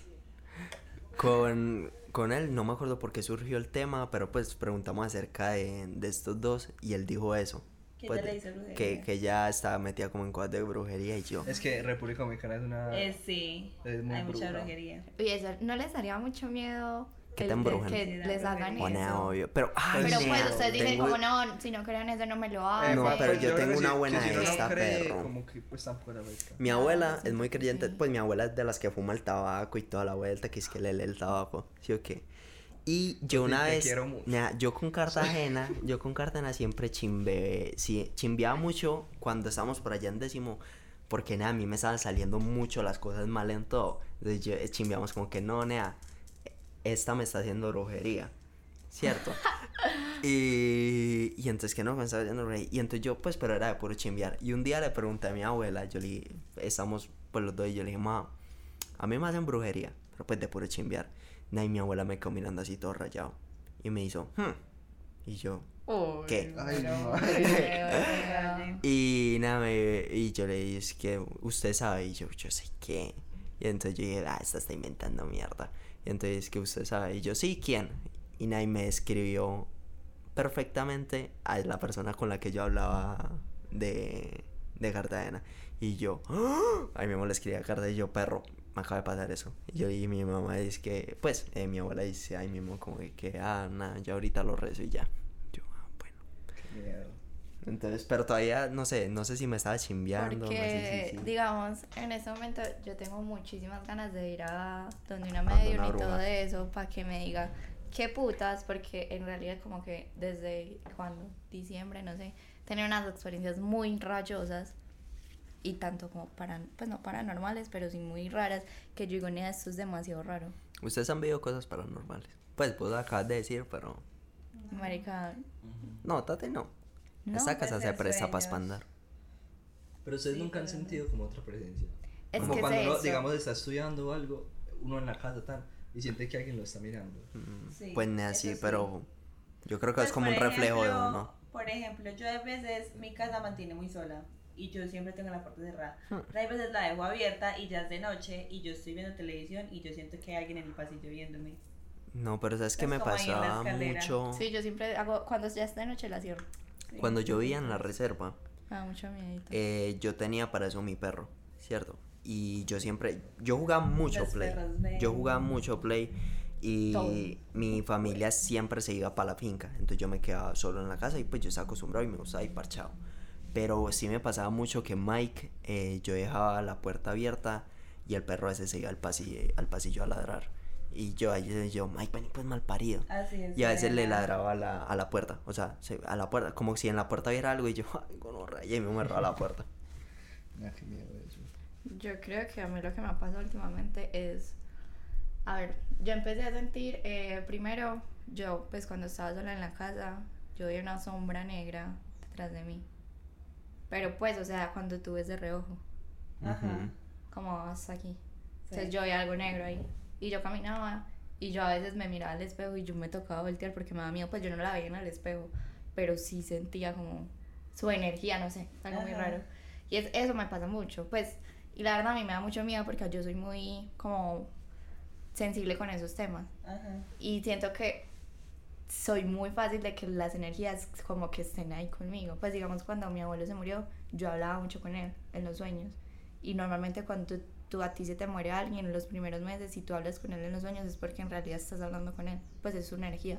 Speaker 1: con, con él, no me acuerdo por qué surgió el tema, pero pues preguntamos acerca de, de estos dos y él dijo eso.
Speaker 4: Que
Speaker 1: pues,
Speaker 4: ella le hizo brujería.
Speaker 1: que, que ya estaba metida como en cosas de brujería y yo.
Speaker 5: Es que República Dominicana es una.
Speaker 4: Eh, sí,
Speaker 5: Es muy
Speaker 4: hay mucha
Speaker 5: bruja.
Speaker 4: brujería.
Speaker 3: Uy, eso, ¿no les daría mucho miedo
Speaker 1: Que
Speaker 3: que,
Speaker 1: te embrujen.
Speaker 3: que les hagan
Speaker 4: brujería.
Speaker 1: Bueno,
Speaker 3: eso?
Speaker 1: obvio. Pero, ay,
Speaker 3: Pero pues ustedes dicen
Speaker 1: tengo-
Speaker 3: como no, si no creen eso no me lo hagan.
Speaker 1: No, pero yo
Speaker 5: creo
Speaker 1: tengo una buena
Speaker 5: que si
Speaker 1: de
Speaker 5: no
Speaker 1: esta,
Speaker 5: cree,
Speaker 1: perro.
Speaker 5: Como que pues vuelta.
Speaker 1: Mi abuela
Speaker 3: sí,
Speaker 1: es muy
Speaker 3: sí.
Speaker 1: creyente, pues mi abuela es de las que fuma el tabaco y toda la vuelta, que es que le lee el tabaco, ¿sí o qué? Y yo una
Speaker 5: te
Speaker 1: vez,
Speaker 5: quiero mucho.
Speaker 1: nea, yo con Cartagena, yo con Cartagena siempre chimbe, sí, chimbeaba mucho cuando estábamos por allá en décimo, porque nea, a mí me estaban saliendo mucho las cosas mal en todo. Entonces yo, eh, chimbeamos como que no, nea, esta me está haciendo brujería, ¿cierto? *laughs* y, y entonces que no me estaba haciendo brujería. Y entonces yo, pues, pero era de puro chimbear. Y un día le pregunté a mi abuela, yo le estamos pues los dos, y yo le dije, ma, a mí me hacen brujería, pero pues de puro chimbear. Nah, Y mi abuela me quedó mirando así todo rayado. Y me hizo, hmm. Y yo,
Speaker 3: Uy,
Speaker 1: ¿Qué?
Speaker 5: Ay, no. *laughs* *laughs*
Speaker 1: Y nada, me- y yo le dije, es que usted sabe, y yo, yo sé qué. Y entonces yo dije, ah, esta está inventando mierda. Y entonces, que usted sabe, y yo, sí, ¿quién? Y nadie me describió perfectamente a la persona con la que yo hablaba de, de Cartagena. Y yo, ¡ah! ahí mismo le escribí a Cartagena y yo, perro, me acaba de pasar eso. Y yo, y mi mamá dice que, pues, eh, mi abuela dice ahí mismo como que, que, ah, nada, yo ahorita lo rezo y ya. Yo, ah, bueno. Entonces, pero todavía no sé, no sé si me estaba chimbeando. no sé
Speaker 3: Porque,
Speaker 1: si- si-
Speaker 3: digamos, en este momento yo tengo muchísimas ganas de ir a donde una
Speaker 1: A donde
Speaker 3: medium
Speaker 1: una
Speaker 3: y todo
Speaker 1: bruja.
Speaker 3: eso para que me diga qué putas, porque en realidad como que desde cuando, diciembre, no sé, tenía unas experiencias muy rayosas y tanto como para, pues no paranormales, pero sí muy raras, que yo digo, "Nea, esto es demasiado raro.
Speaker 1: Ustedes han visto cosas paranormales. Pues vos acabas de decir, pero.
Speaker 3: Marica,
Speaker 1: No, Tate no.
Speaker 3: No,
Speaker 1: Esta casa
Speaker 4: puede
Speaker 1: se presta para espandar.
Speaker 5: Pero ustedes
Speaker 4: Sí,
Speaker 5: nunca han
Speaker 4: pero-
Speaker 5: sentido como otra presencia.
Speaker 3: Es
Speaker 5: como
Speaker 3: que es
Speaker 5: cuando uno,
Speaker 3: eso.
Speaker 5: digamos, está estudiando o algo, uno en la casa tal, y siente que alguien lo está mirando.
Speaker 4: Sí,
Speaker 1: pues ni así,
Speaker 4: sí.
Speaker 1: pero. Yo creo que
Speaker 4: Pues,
Speaker 1: es como un reflejo de
Speaker 4: ejemplo,
Speaker 1: uno.
Speaker 4: Por ejemplo, yo a veces mi casa mantiene muy sola y yo siempre tengo la puerta cerrada.
Speaker 1: Hmm.
Speaker 4: Hay veces la dejo abierta y ya es de noche y yo estoy viendo televisión y yo siento que hay alguien en el pasillo viéndome.
Speaker 1: No, pero sabes que
Speaker 4: Es
Speaker 1: me pasaba mucho.
Speaker 3: sí, yo siempre hago, cuando ya es de noche la cierro.
Speaker 4: Sí.
Speaker 1: Cuando yo vivía en la reserva,
Speaker 3: da mucho miedo.
Speaker 1: eh, yo tenía para eso mi perro, ¿cierto? Y yo siempre, yo jugaba mucho
Speaker 4: Los
Speaker 1: play.
Speaker 4: ven.
Speaker 1: Yo jugaba mucho play y
Speaker 3: Todo.
Speaker 1: mi familia siempre se iba para la finca. Entonces yo me quedaba solo en la casa y pues yo estaba acostumbrado y me gustaba ir parchado. Pero sí me pasaba mucho que Mike, eh, yo dejaba la puerta abierta y el perro ese se iba al pasillo, al pasillo a ladrar. Y yo ahí yo, Mike, vení pues mal parido.
Speaker 4: Así es.
Speaker 1: Y a veces le ladraba a la, a la puerta, o sea, se- a la puerta, como si en la puerta hubiera algo y yo, *laughs* ay, gonorrea", y ahí me cerraba la puerta. *laughs*
Speaker 5: Ah, qué miedo eso.
Speaker 3: Yo creo que a mí lo que me ha pasado últimamente es, a ver, yo empecé a sentir, eh, primero, yo pues cuando estaba sola en la casa, yo vi una sombra negra detrás de mí. Pero pues, o sea, cuando tú ves de reojo,
Speaker 4: Ajá.
Speaker 3: Como hasta aquí.
Speaker 4: Sí.
Speaker 3: Entonces yo vi algo negro ahí. Y yo caminaba y yo a veces me miraba al espejo y yo me tocaba voltear porque me daba miedo, pues yo no la veía en el espejo, pero sí sentía como su energía, no sé, algo muy raro. Y es, eso me pasa mucho, pues, y la verdad a mí me da mucho miedo porque yo soy muy como sensible con esos temas.
Speaker 4: Ajá.
Speaker 3: Y siento que soy muy fácil de que las energías como que estén ahí conmigo. Pues digamos cuando mi abuelo se murió, yo hablaba mucho con él en los sueños. Y normalmente cuando tú, tú- a ti se te muere alguien en los primeros meses y tú hablas con él en los sueños es porque en realidad estás hablando con él. Pues es su energía.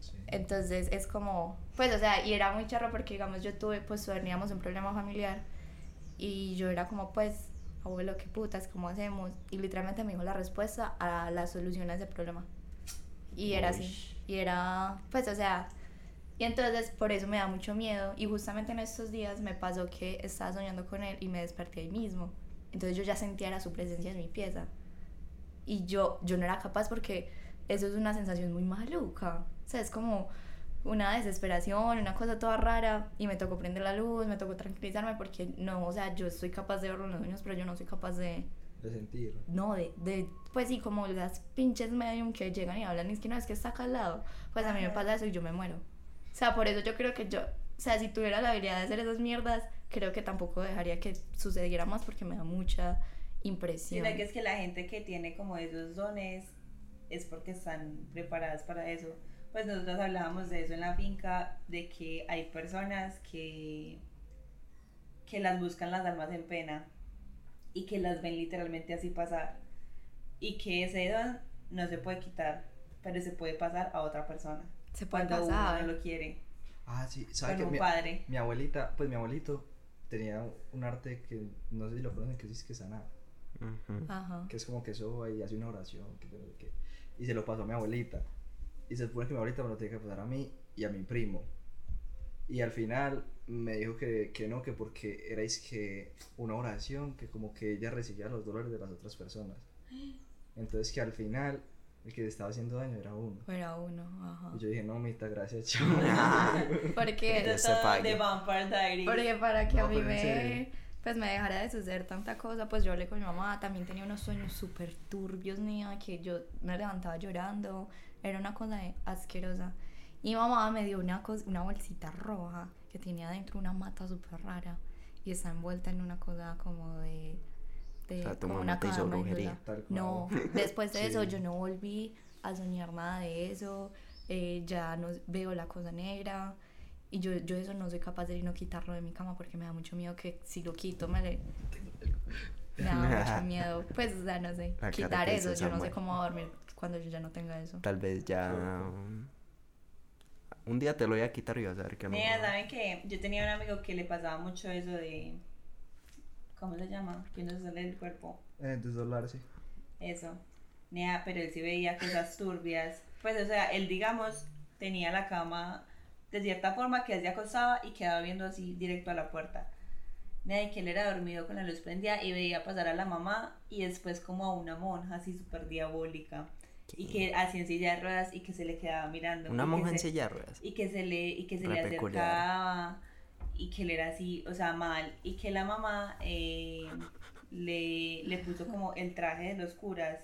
Speaker 5: Sí.
Speaker 3: Entonces es como, pues o sea, y era muy charro porque digamos yo tuve, pues teníamos un problema familiar y yo era como pues, abuelo, qué putas, ¿cómo hacemos? Y literalmente me dijo la respuesta a la solución a ese problema. Y era así, y era, pues o sea, y entonces por eso me da mucho miedo y justamente en estos días me pasó que estaba soñando con él y me desperté ahí mismo. Entonces yo ya sentía era su presencia en mi pieza. Y yo, yo no era capaz porque eso es una sensación muy maluca. O sea, es como una desesperación, una cosa toda rara. Y me tocó prender la luz, me tocó tranquilizarme porque no, o sea, yo soy capaz de verlo en los sueños, pero yo no soy capaz de,
Speaker 5: De sentir.
Speaker 3: no, de, de, pues sí, como las pinches medium que llegan y hablan y es que no, es que está acá al lado. Pues a mí me pasa eso y yo me muero. O sea, por eso yo creo que yo, o sea, si tuviera la habilidad de hacer esas mierdas, creo que tampoco dejaría que sucediera más porque me da mucha impresión.
Speaker 4: Sino que es que la gente que tiene como esos dones es porque están preparadas para eso. Pues nosotros hablábamos de eso en la finca, de que hay personas que, que las buscan las almas en pena y que las ven literalmente así pasar. Y que ese don no se puede quitar, pero se puede pasar a otra persona.
Speaker 3: Se puede
Speaker 4: Cuando
Speaker 3: pasar.
Speaker 4: uno no lo quiere.
Speaker 5: Ah, sí. ¿Sabes
Speaker 4: Con
Speaker 5: que mi,
Speaker 4: padre.
Speaker 5: mi abuelita, pues mi abuelito tenía un arte que no sé si lo conocen, que es que sanar.
Speaker 1: Ujú.
Speaker 3: Ajá.
Speaker 5: Que es como que eso y hace una oración. Que, qué. Y se lo pasó a mi abuelita. Y se supone que mi abuelita me lo tiene que pasar a mí y a mi primo. Y al final me dijo que, que no, que porque era es que una oración, que como que ella recibía los dolores de las otras personas. Entonces que al final el que le estaba haciendo daño era uno.
Speaker 3: Fuera uno, ajá.
Speaker 5: Y yo dije, no, mita, gracias, *laughs* chao. *laughs*
Speaker 3: Porque,
Speaker 4: de Vampire Diaries.
Speaker 3: porque para que
Speaker 5: No,
Speaker 3: a mí me, pues me dejara de suceder tanta cosa, pues yo hablé con mi mamá, también tenía unos sueños súper turbios, niña, que yo me levantaba llorando, era una cosa asquerosa. Y mi mamá me dio una, una bolsita roja que tenía adentro una mata súper rara y está envuelta en una cosa como de... de
Speaker 1: O sea, tu
Speaker 3: como
Speaker 1: mamá te hizo brujería.
Speaker 3: No, *laughs* después de eso
Speaker 5: Sí.
Speaker 3: yo no volví a soñar nada de eso, eh, ya no veo la cosa negra y yo, yo eso no soy capaz de no quitarlo de mi cama porque me da mucho miedo que si lo quito me le... Me da *laughs* mucho miedo, pues o sea, no sé,
Speaker 1: La
Speaker 3: quitar eso, yo no sé cómo dormir cuando yo ya no tenga eso.
Speaker 1: Tal vez ya. um, Un día te lo voy a quitar y vas a ver que no.
Speaker 4: Mira, ¿saben qué? Yo tenía un amigo que le pasaba mucho eso de... ¿Cómo se llama? Que no se sale del cuerpo.
Speaker 5: Eh, desdoblarse.
Speaker 4: Eso. Nea, pero él sí veía cosas turbias. Pues, o sea, él, digamos, tenía la cama de cierta forma que él se acostaba y quedaba viendo así directo a la puerta. Nea, y que él era dormido con la luz prendida y veía pasar a la mamá y después como a una monja así súper diabólica. Y que hacía en silla de ruedas y que se le quedaba mirando.
Speaker 1: Una monja en
Speaker 4: se-
Speaker 1: silla de ruedas.
Speaker 4: y que se le y que se
Speaker 1: Re
Speaker 4: le
Speaker 1: peculiar.
Speaker 4: acercaba y que él era así o sea mal y que la mamá eh, le, le puso como el traje de los curas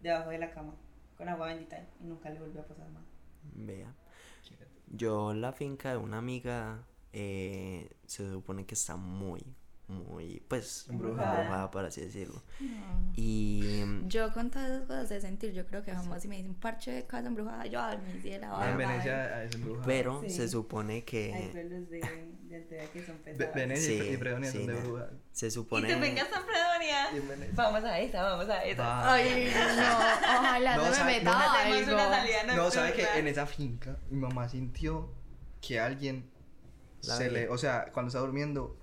Speaker 4: debajo de la cama con agua bendita y nunca le volvió a pasar mal
Speaker 1: Vea. Yo, la finca de una amiga, eh, se supone que está muy, muy, pues,
Speaker 5: Embrujada.
Speaker 1: embrujada, por así decirlo. Y.
Speaker 3: Yo con todas esas cosas de sentir, yo creo que jamás si me dicen parche de casa embrujada, yo ay, me hice la barba,
Speaker 5: en. Venecia es embrujada.
Speaker 1: Pero
Speaker 4: Sí.
Speaker 1: se supone
Speaker 4: hay
Speaker 1: que.
Speaker 4: pueblos de, de Antioquia que son pesados
Speaker 5: Venecia y-
Speaker 1: Sí,
Speaker 5: y Fredonia
Speaker 1: sí,
Speaker 5: son de brujas.
Speaker 1: Se
Speaker 4: y
Speaker 1: supone.
Speaker 4: te vengas a Fredonia
Speaker 5: Y
Speaker 4: vamos a esa vamos a esa
Speaker 5: Va.
Speaker 3: Ay, no, ojalá
Speaker 5: No,
Speaker 3: no, me meta
Speaker 5: no,
Speaker 4: no
Speaker 3: algo.
Speaker 4: una salida
Speaker 5: No, sabe
Speaker 4: nocturna.
Speaker 5: que en esa finca mi mamá sintió que alguien
Speaker 1: La
Speaker 5: se
Speaker 1: vi.
Speaker 5: le, o sea, cuando está durmiendo,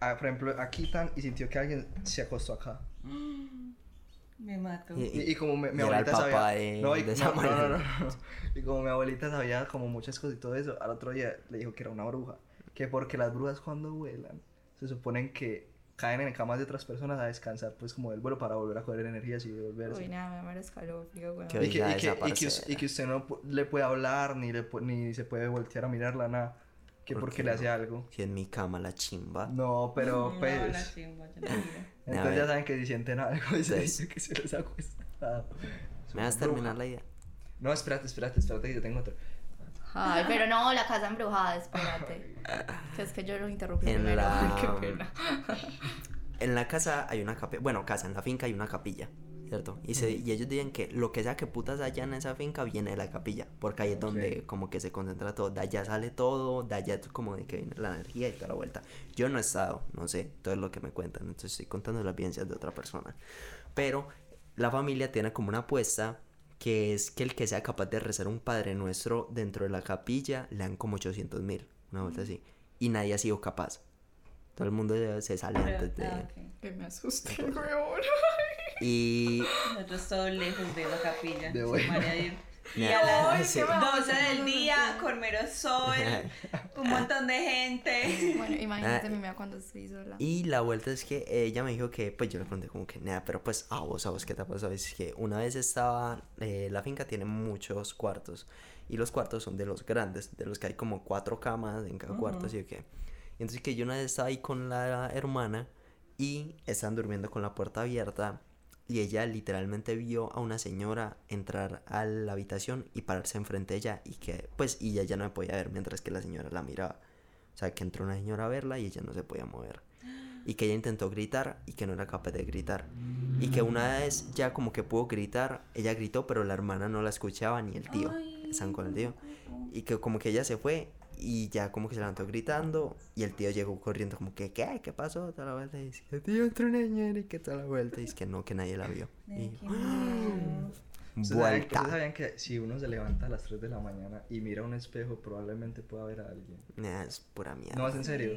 Speaker 5: ah, por ejemplo, aquí tan y sintió que alguien se acostó acá. *gasps*
Speaker 4: me mato
Speaker 1: Y-
Speaker 5: Y, y como mi, abuelita
Speaker 1: papá
Speaker 5: sabía,
Speaker 1: de-
Speaker 5: no, y,
Speaker 1: de
Speaker 5: no,
Speaker 1: esa
Speaker 5: no, no, no,
Speaker 1: manera.
Speaker 5: no. y como mi abuelita sabía como muchas cosas y todo eso, al otro día le dijo que era una bruja, que porque las brujas cuando vuelan se suponen que caen en camas de otras personas a descansar pues como del vuelo para volver a coger energías y devolverse.
Speaker 3: Uy, nada, me muero escalofrío.
Speaker 1: Qué
Speaker 5: Y que, y, que, y, que, y que usted no le puede hablar ni, le ni se puede voltear a mirarla, nada. Que
Speaker 1: ¿Por
Speaker 5: porque
Speaker 1: qué
Speaker 5: le
Speaker 1: no?
Speaker 5: hace algo.
Speaker 1: Si en mi cama la chimba.
Speaker 5: No, pero
Speaker 4: No,
Speaker 5: pues.
Speaker 4: la chimba, yo no *laughs*
Speaker 5: entonces ya saben que si sienten algo y se dice que se les ha acostado.
Speaker 1: ¿Me vas a terminar la idea?
Speaker 5: No, espérate, espérate, espérate que yo tengo otro.
Speaker 3: Ay, pero no, la casa embrujada, espérate. Que es que yo lo interrumpí
Speaker 1: En
Speaker 3: primero.
Speaker 1: la- *laughs*
Speaker 3: Qué pena. *laughs*
Speaker 1: En la casa hay una capilla, bueno, casa, en la finca hay una capilla, ¿cierto? Y, se, y ellos dicen que lo que sea que putas haya en esa finca viene de la capilla, porque ahí es donde como que se concentra todo, de allá sale todo, de allá es como de que viene la energía y toda la vuelta. Yo no he estado, no sé, todo es lo que me cuentan, entonces estoy contando las vivencias de otra persona. Pero la familia tiene como una apuesta que es que el que sea capaz de rezar un Padre Nuestro dentro de la capilla le dan como 800 mil, una vuelta así, y nadie ha sido capaz. Todo el mundo se- se sale
Speaker 4: Pero-
Speaker 1: antes de...
Speaker 4: ah, ok.
Speaker 3: Que me asusté, weón. *laughs*
Speaker 1: Y
Speaker 4: Nosotros todos lejos de la capilla.
Speaker 5: De
Speaker 4: Dios. Y a las
Speaker 1: sí.
Speaker 4: 12 del día, con mero sol, *laughs* un montón de gente.
Speaker 3: Bueno, imagínate
Speaker 1: Ah.
Speaker 3: mi mamá cuando estoy sola.
Speaker 1: Y la vuelta es que ella me dijo que, pues yo le pregunté como que, nada, pero pues a vos, a vos, ¿qué te ha pasado? Es que una vez estaba, eh, la finca tiene muchos cuartos y los cuartos son de los grandes, de los que hay como cuatro camas en cada cuarto, así que. Y entonces que yo una vez estaba ahí con la hermana y estaban durmiendo con la puerta abierta y ella literalmente vio a una señora entrar a la habitación y pararse enfrente de ella y que, pues, y ella no me podía ver mientras que la señora la miraba. O sea, que entró una señora a verla y ella no se podía mover. Y que ella intentó gritar y que no era capaz de gritar. Y que una vez ya como que pudo gritar, ella gritó, pero la hermana no la escuchaba ni el tío. Están con el tío. Y que como que ella se fue y ya como que se levantó gritando y el tío llegó corriendo como que, ¿qué? ¿Qué pasó? Toda la vuelta y dice, tío, entró una señora y que toda la vuelta. Y es que no, que nadie la vio. Y.
Speaker 5: ¿Ustedes sabían,
Speaker 1: vuelta.
Speaker 5: ustedes sabían que si uno se levanta a las 3 de la mañana y mira un espejo, probablemente pueda ver a alguien?
Speaker 1: Nah, es pura mierda.
Speaker 5: No, es en serio.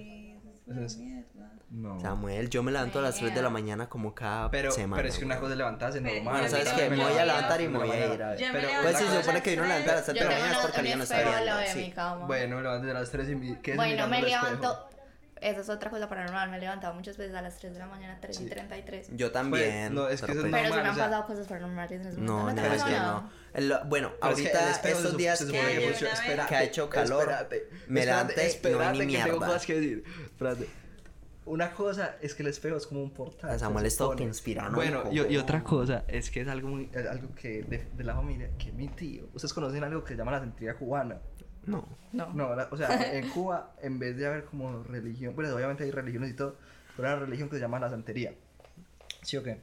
Speaker 4: Sí, eso es una mierda.
Speaker 5: No.
Speaker 1: Samuel, yo me levanto a las 3 de la mañana como cada
Speaker 5: Pero,
Speaker 1: semana.
Speaker 5: pero es que una cosa es levantarse normal.
Speaker 4: Bueno, ¿sabes
Speaker 5: cosa
Speaker 4: Me voy a
Speaker 1: levantar y me voy a ir a ver. Pues
Speaker 4: a
Speaker 1: se
Speaker 4: las
Speaker 1: supone que uno
Speaker 4: tres.
Speaker 1: levanta a las 7
Speaker 3: Yo
Speaker 1: de la mañana es porque alguien no está viendo.
Speaker 5: Bueno, me levanto a las 3 y mi... ¿qué es
Speaker 3: Bueno, me levanto. Esa es otra cosa paranormal. Me he levantado muchas veces a las 3 de la mañana, 3 y 33.
Speaker 1: Yo también.
Speaker 5: no, es que
Speaker 1: pero
Speaker 5: eso es
Speaker 1: pues-
Speaker 3: Pero
Speaker 5: normal,
Speaker 3: me
Speaker 5: o
Speaker 3: han
Speaker 5: sea-
Speaker 3: pasado cosas paranormales en ese momento.
Speaker 1: No, es que. El- bueno,
Speaker 5: Pero es que el
Speaker 1: ahorita estos
Speaker 5: sup-
Speaker 1: días que,
Speaker 5: espérate,
Speaker 1: ha hecho calor,
Speaker 5: espérate,
Speaker 1: me levanté y no vi
Speaker 5: espérate
Speaker 1: ni
Speaker 5: que tengo
Speaker 1: mierda.
Speaker 5: cosas que decir. Espérate. Una cosa es que el espejo es como un portal.
Speaker 1: Ah, Samuel es
Speaker 5: Bueno, y, otra cosa es que es algo, muy, es algo que de, de la familia, que mi tío. ¿Ustedes conocen algo que se llama la centría cubana?
Speaker 1: No.
Speaker 3: No.
Speaker 5: No, la- o sea, en Cuba, en vez de haber como religión, bueno, obviamente hay religiones y todo, pero hay una religión que se llama la santería. ¿Sí o qué?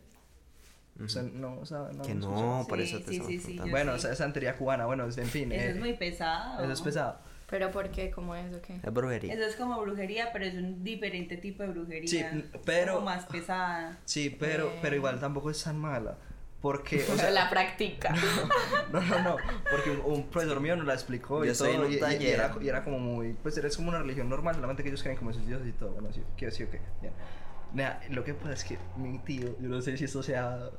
Speaker 5: O sea, no, saben, no
Speaker 1: Que no, por eso te
Speaker 4: sí,
Speaker 1: estaba
Speaker 4: sí, sí,
Speaker 5: Bueno, es santería cubana, bueno, en fin.
Speaker 4: Eso
Speaker 5: eh,
Speaker 4: es muy pesado.
Speaker 5: Eso es pesado.
Speaker 3: Pero ¿por qué? ¿Cómo es o qué?
Speaker 1: Es brujería.
Speaker 4: Eso es como brujería, pero es un diferente tipo de brujería.
Speaker 5: Sí, pero-
Speaker 4: Como más pesada.
Speaker 5: Sí, pero, pero igual tampoco es tan mala. Porque, *laughs* o sea,
Speaker 3: la práctica. *laughs*
Speaker 5: no, no, no, porque un, un profesor mío nos la explicó y
Speaker 1: Yo estoy en
Speaker 5: todo,
Speaker 1: un
Speaker 5: y, y- y
Speaker 1: taller.
Speaker 5: era, y era como muy, pues era como una religión normal, solamente que ellos creen como sus dioses y todo, bueno, sí, que sí, ok, bien. Nada, lo que pasa es que mi tío, yo no sé si esto sea,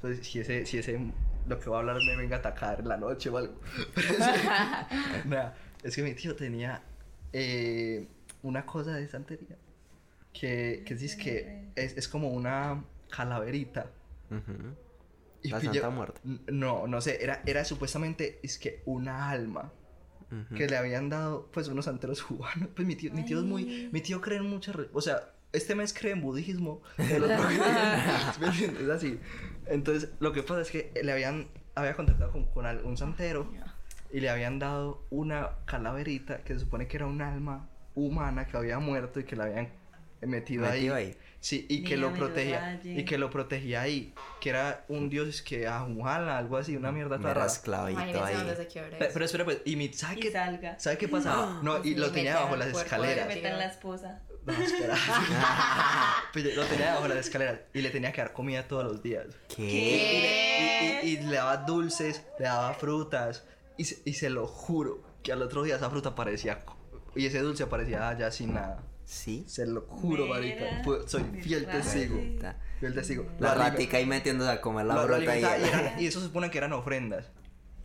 Speaker 5: pues si ese, si ese, lo que va a hablar me venga a atacar en la noche o algo, *laughs* pero es, es que mi tío tenía eh, una cosa de santería, que, que es que es, es como una calaverita,
Speaker 1: Ujú.
Speaker 5: y
Speaker 1: La Santa Muerte.
Speaker 5: N- No, no sé, era, era supuestamente, es que una alma que le habían dado, pues, unos santeros *laughs* cubanos. Pues mi tío, mi tío es muy, mi tío cree en muchas, o sea, este mes cree en budismo, *laughs* el otro cree en- ¿me entiendes? Es así. Entonces, lo que pasa es que le habían, había contactado con, con un santero y le habían dado una calaverita que se supone que era un alma humana que había muerto y que la habían metido,
Speaker 1: Metido
Speaker 5: ahí.
Speaker 1: ahí.
Speaker 5: Sí, y que lo protegía. Y que lo protegía ahí. Que era un dios que a Jala, algo así, una mierda rara.
Speaker 1: esclavito ahí.
Speaker 5: Pe-
Speaker 3: eso.
Speaker 5: Pero espera, pues, y mi, ¿sabe
Speaker 4: Y
Speaker 5: qué,
Speaker 4: salga.
Speaker 5: ¿sabe qué pasaba? *gasps* No, y
Speaker 3: Sí,
Speaker 5: lo
Speaker 3: le
Speaker 5: tenía bajo las escaleras.
Speaker 3: de-
Speaker 4: metan la esposa. *laughs*
Speaker 5: No, espera. *laughs* Pues, lo tenía bajo las escaleras y le tenía que dar comida todos los días.
Speaker 1: ¿Qué?
Speaker 5: Y, y- y- y le daba dulces, le daba frutas. Y, se- y se lo juro que al otro día esa fruta parecía. co- Y ese dulce aparecía allá sin nada.
Speaker 1: Sí.
Speaker 5: Se lo juro, marica. Soy fiel testigo. Fiel testigo.
Speaker 1: La
Speaker 5: alime-
Speaker 1: ratica ahí metiéndose a comer la
Speaker 5: lo
Speaker 1: brota
Speaker 5: y, era- *laughs* y eso se supone que eran ofrendas.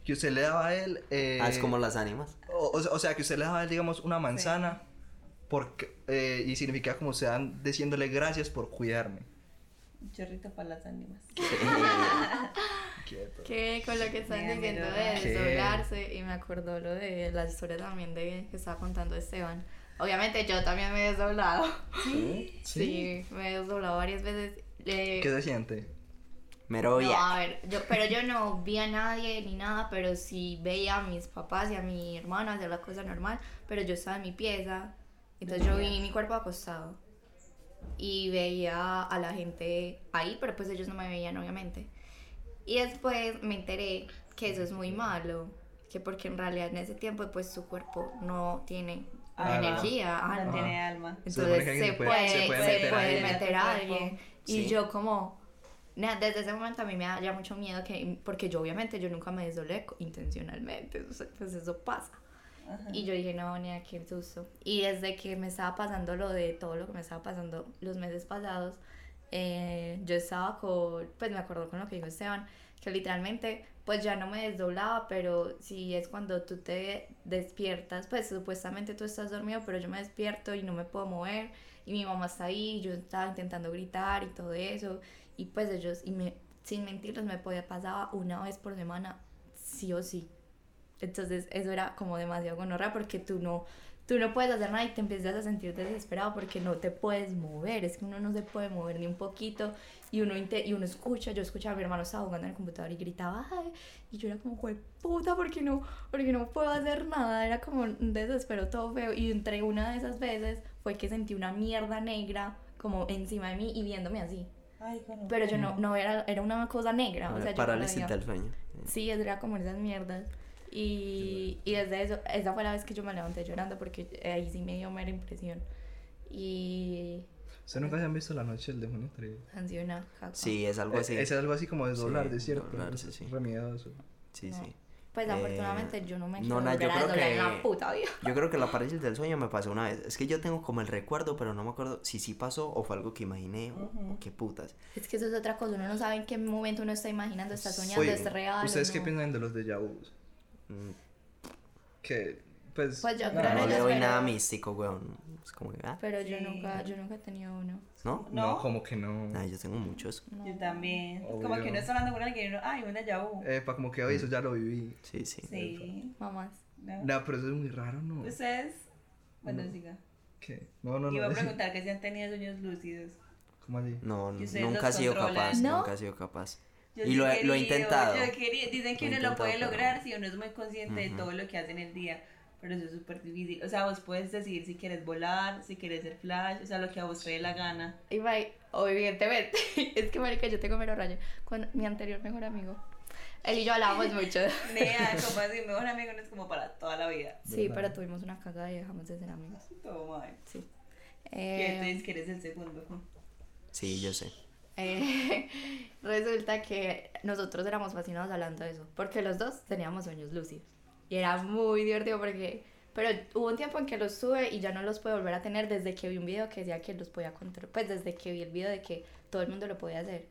Speaker 5: Que usted le daba a él. eh,
Speaker 1: Ah, es como las ánimas.
Speaker 5: o, o sea- que usted le daba, digamos, una manzana porque, eh, y significaba como se dan diciéndole gracias por cuidarme.
Speaker 4: Un chorrito para las ánimas. *laughs*
Speaker 5: Quieto.
Speaker 3: Que con lo que están diciendo de
Speaker 5: ¿Qué?
Speaker 3: desdoblarse, y me acordó lo de la historia también de que estaba contando Esteban. Obviamente yo también me he desdoblado.
Speaker 5: ¿Sí?
Speaker 3: Sí, me he desdoblado varias veces. Eh,
Speaker 5: ¿Qué se siente?
Speaker 1: Mero
Speaker 3: No, a ver, yo, pero yo no vi a nadie ni nada, pero sí veía a mis papás y a mi hermano hacer la cosa normal, pero yo estaba en mi pieza, entonces yo vi mi cuerpo acostado y veía a la gente ahí, pero pues ellos no me veían obviamente. Y después me enteré que eso es muy malo, que porque en realidad en ese tiempo pues su cuerpo no tiene
Speaker 4: Alma.
Speaker 3: energía,
Speaker 4: No
Speaker 3: alma.
Speaker 4: tiene alma.
Speaker 5: Se supone
Speaker 3: Entonces se
Speaker 5: alguien
Speaker 3: puede,
Speaker 5: se
Speaker 3: se
Speaker 5: puede
Speaker 3: puede,
Speaker 5: meter a alguien.
Speaker 3: meter a alguien.
Speaker 4: cuerpo.
Speaker 3: Y
Speaker 1: Sí.
Speaker 3: yo como, nada, desde ese momento a mí me da ya mucho miedo que, porque yo obviamente yo nunca me desdoblé co- intencionalmente, pues eso pasa.
Speaker 4: Ajá.
Speaker 3: Y yo dije, no, ni a qué susto. Y desde que me estaba pasando lo de todo lo que me estaba pasando los meses pasados, eh, yo estaba con, pues me acuerdo con lo que dijo Esteban, que literalmente pues ya no me desdoblaba, pero sí es cuando tú te despiertas, pues supuestamente tú estás dormido, pero yo me despierto y no me puedo mover y mi mamá está ahí, y yo estaba intentando gritar y todo eso y pues ellos, y me, sin mentirles, me podía pasar una vez por semana, sí o sí. Entonces eso era como demasiado gonorra porque tú no, tú no puedes hacer nada y te empiezas a sentir desesperado porque no te puedes mover, es que uno no se puede mover ni un poquito y uno, inte- y uno escucha, yo escuchaba a mi hermano estaba jugando en el computador y gritaba, ay, y yo era como, "Jue puta, porque no, porque no puedo hacer nada, era como un desespero todo feo y entre una de esas veces fue que sentí una mierda negra como encima de mí y viéndome así,
Speaker 4: Ay, bueno.
Speaker 3: pero yo no, no era, era una cosa negra, o sea, yo no la
Speaker 1: Parálisis del sueño.
Speaker 3: Sí, era como esas mierdas. Y, y desde eso, esa fue la vez que yo me levanté llorando porque ahí sí me dio mera impresión. Y
Speaker 5: ¿Ustedes nunca se han visto la noche del demonio 3?
Speaker 3: han sido una caca.
Speaker 1: Sí, es algo así.
Speaker 5: Eh, Es algo así como desdoblar,
Speaker 1: Sí,
Speaker 5: de cierto.
Speaker 1: doblarse,
Speaker 5: es
Speaker 1: sí.
Speaker 5: re miedoso.
Speaker 1: Sí,
Speaker 3: No.
Speaker 1: sí.
Speaker 3: Pues
Speaker 1: Eh,
Speaker 3: afortunadamente yo no me
Speaker 1: no, nah, yo creo que-
Speaker 3: la puta vida.
Speaker 1: Yo creo que la parálisis del sueño me pasó una vez. Es que yo tengo como el recuerdo, pero no me acuerdo si sí pasó o fue algo que imaginé o- o qué putas.
Speaker 3: Es que eso es otra cosa, uno no sabe en qué momento uno está imaginando, está soñando,
Speaker 5: Oye,
Speaker 3: es real.
Speaker 5: ¿Ustedes qué
Speaker 3: no.
Speaker 5: piensan de los de vus? Que, pues...
Speaker 3: Pues yo creo
Speaker 1: No
Speaker 3: Pero
Speaker 1: le
Speaker 3: yo
Speaker 1: doy nada místico, weón. Es como que, ah,
Speaker 3: Pero yo
Speaker 4: Sí.
Speaker 3: nunca, yo nunca he tenido uno.
Speaker 1: ¿no?
Speaker 5: No,
Speaker 4: ¿No?
Speaker 5: como que no.
Speaker 1: Nah, yo tengo muchos.
Speaker 4: Yo también. Es como
Speaker 5: Obvio.
Speaker 4: que uno está hablando con alguien y uno, ay, un déjà vu.
Speaker 5: Eh, pa' como que, oye, eso ya lo viví.
Speaker 1: Sí, sí.
Speaker 4: Sí.
Speaker 3: Mamás.
Speaker 4: ¿No?
Speaker 5: No, pero eso es muy raro, ¿no?
Speaker 4: Ustedes. Bueno,
Speaker 5: No.
Speaker 4: siga.
Speaker 5: ¿Qué? No, no,
Speaker 4: Iba a
Speaker 5: no. *laughs*
Speaker 4: preguntar que si han tenido sueños lúcidos.
Speaker 5: ¿Cómo así?
Speaker 1: No,
Speaker 4: ustedes
Speaker 1: nunca he
Speaker 4: los
Speaker 1: sido
Speaker 4: controlan.
Speaker 1: capaz.
Speaker 3: ¿No?
Speaker 1: Nunca he sido capaz.
Speaker 4: Yo
Speaker 1: Y
Speaker 4: sí
Speaker 1: lo
Speaker 4: he
Speaker 1: he- lo he
Speaker 4: querido,
Speaker 1: intentado.
Speaker 4: yo querido- Dicen que
Speaker 1: Lo
Speaker 4: uno lo puede
Speaker 1: intentado, pero-
Speaker 4: lograr si uno es muy consciente de
Speaker 1: Ujú.
Speaker 4: todo lo que hace en el día. Pero eso es súper difícil. O sea, vos puedes decidir si quieres volar, si quieres ser flash, o sea, lo que a vos te dé la gana.
Speaker 3: Y bye, evidentemente, *laughs* es que marica, yo tengo mero rayo con mi anterior mejor amigo. Él y yo hablábamos mucho. *laughs*
Speaker 4: Nea, *laughs* como así, mejor amigo no es como para toda la vida.
Speaker 3: Sí,
Speaker 5: ¿Verdad?
Speaker 3: pero tuvimos una cagada y dejamos de ser amigos.
Speaker 4: Todo mal.
Speaker 3: Sí.
Speaker 4: ¿Qué
Speaker 3: Eh,
Speaker 4: te dices que eres el segundo?
Speaker 1: Sí, yo sé.
Speaker 3: Eh, *laughs* resulta que nosotros éramos fascinados hablando de eso, porque los dos teníamos sueños lúcidos. Y era muy divertido porque... Pero hubo un tiempo en que los tuve y ya no los puedo volver a tener desde que vi un video que decía que los podía controlar. Pues desde que vi el video de que todo el mundo lo podía hacer.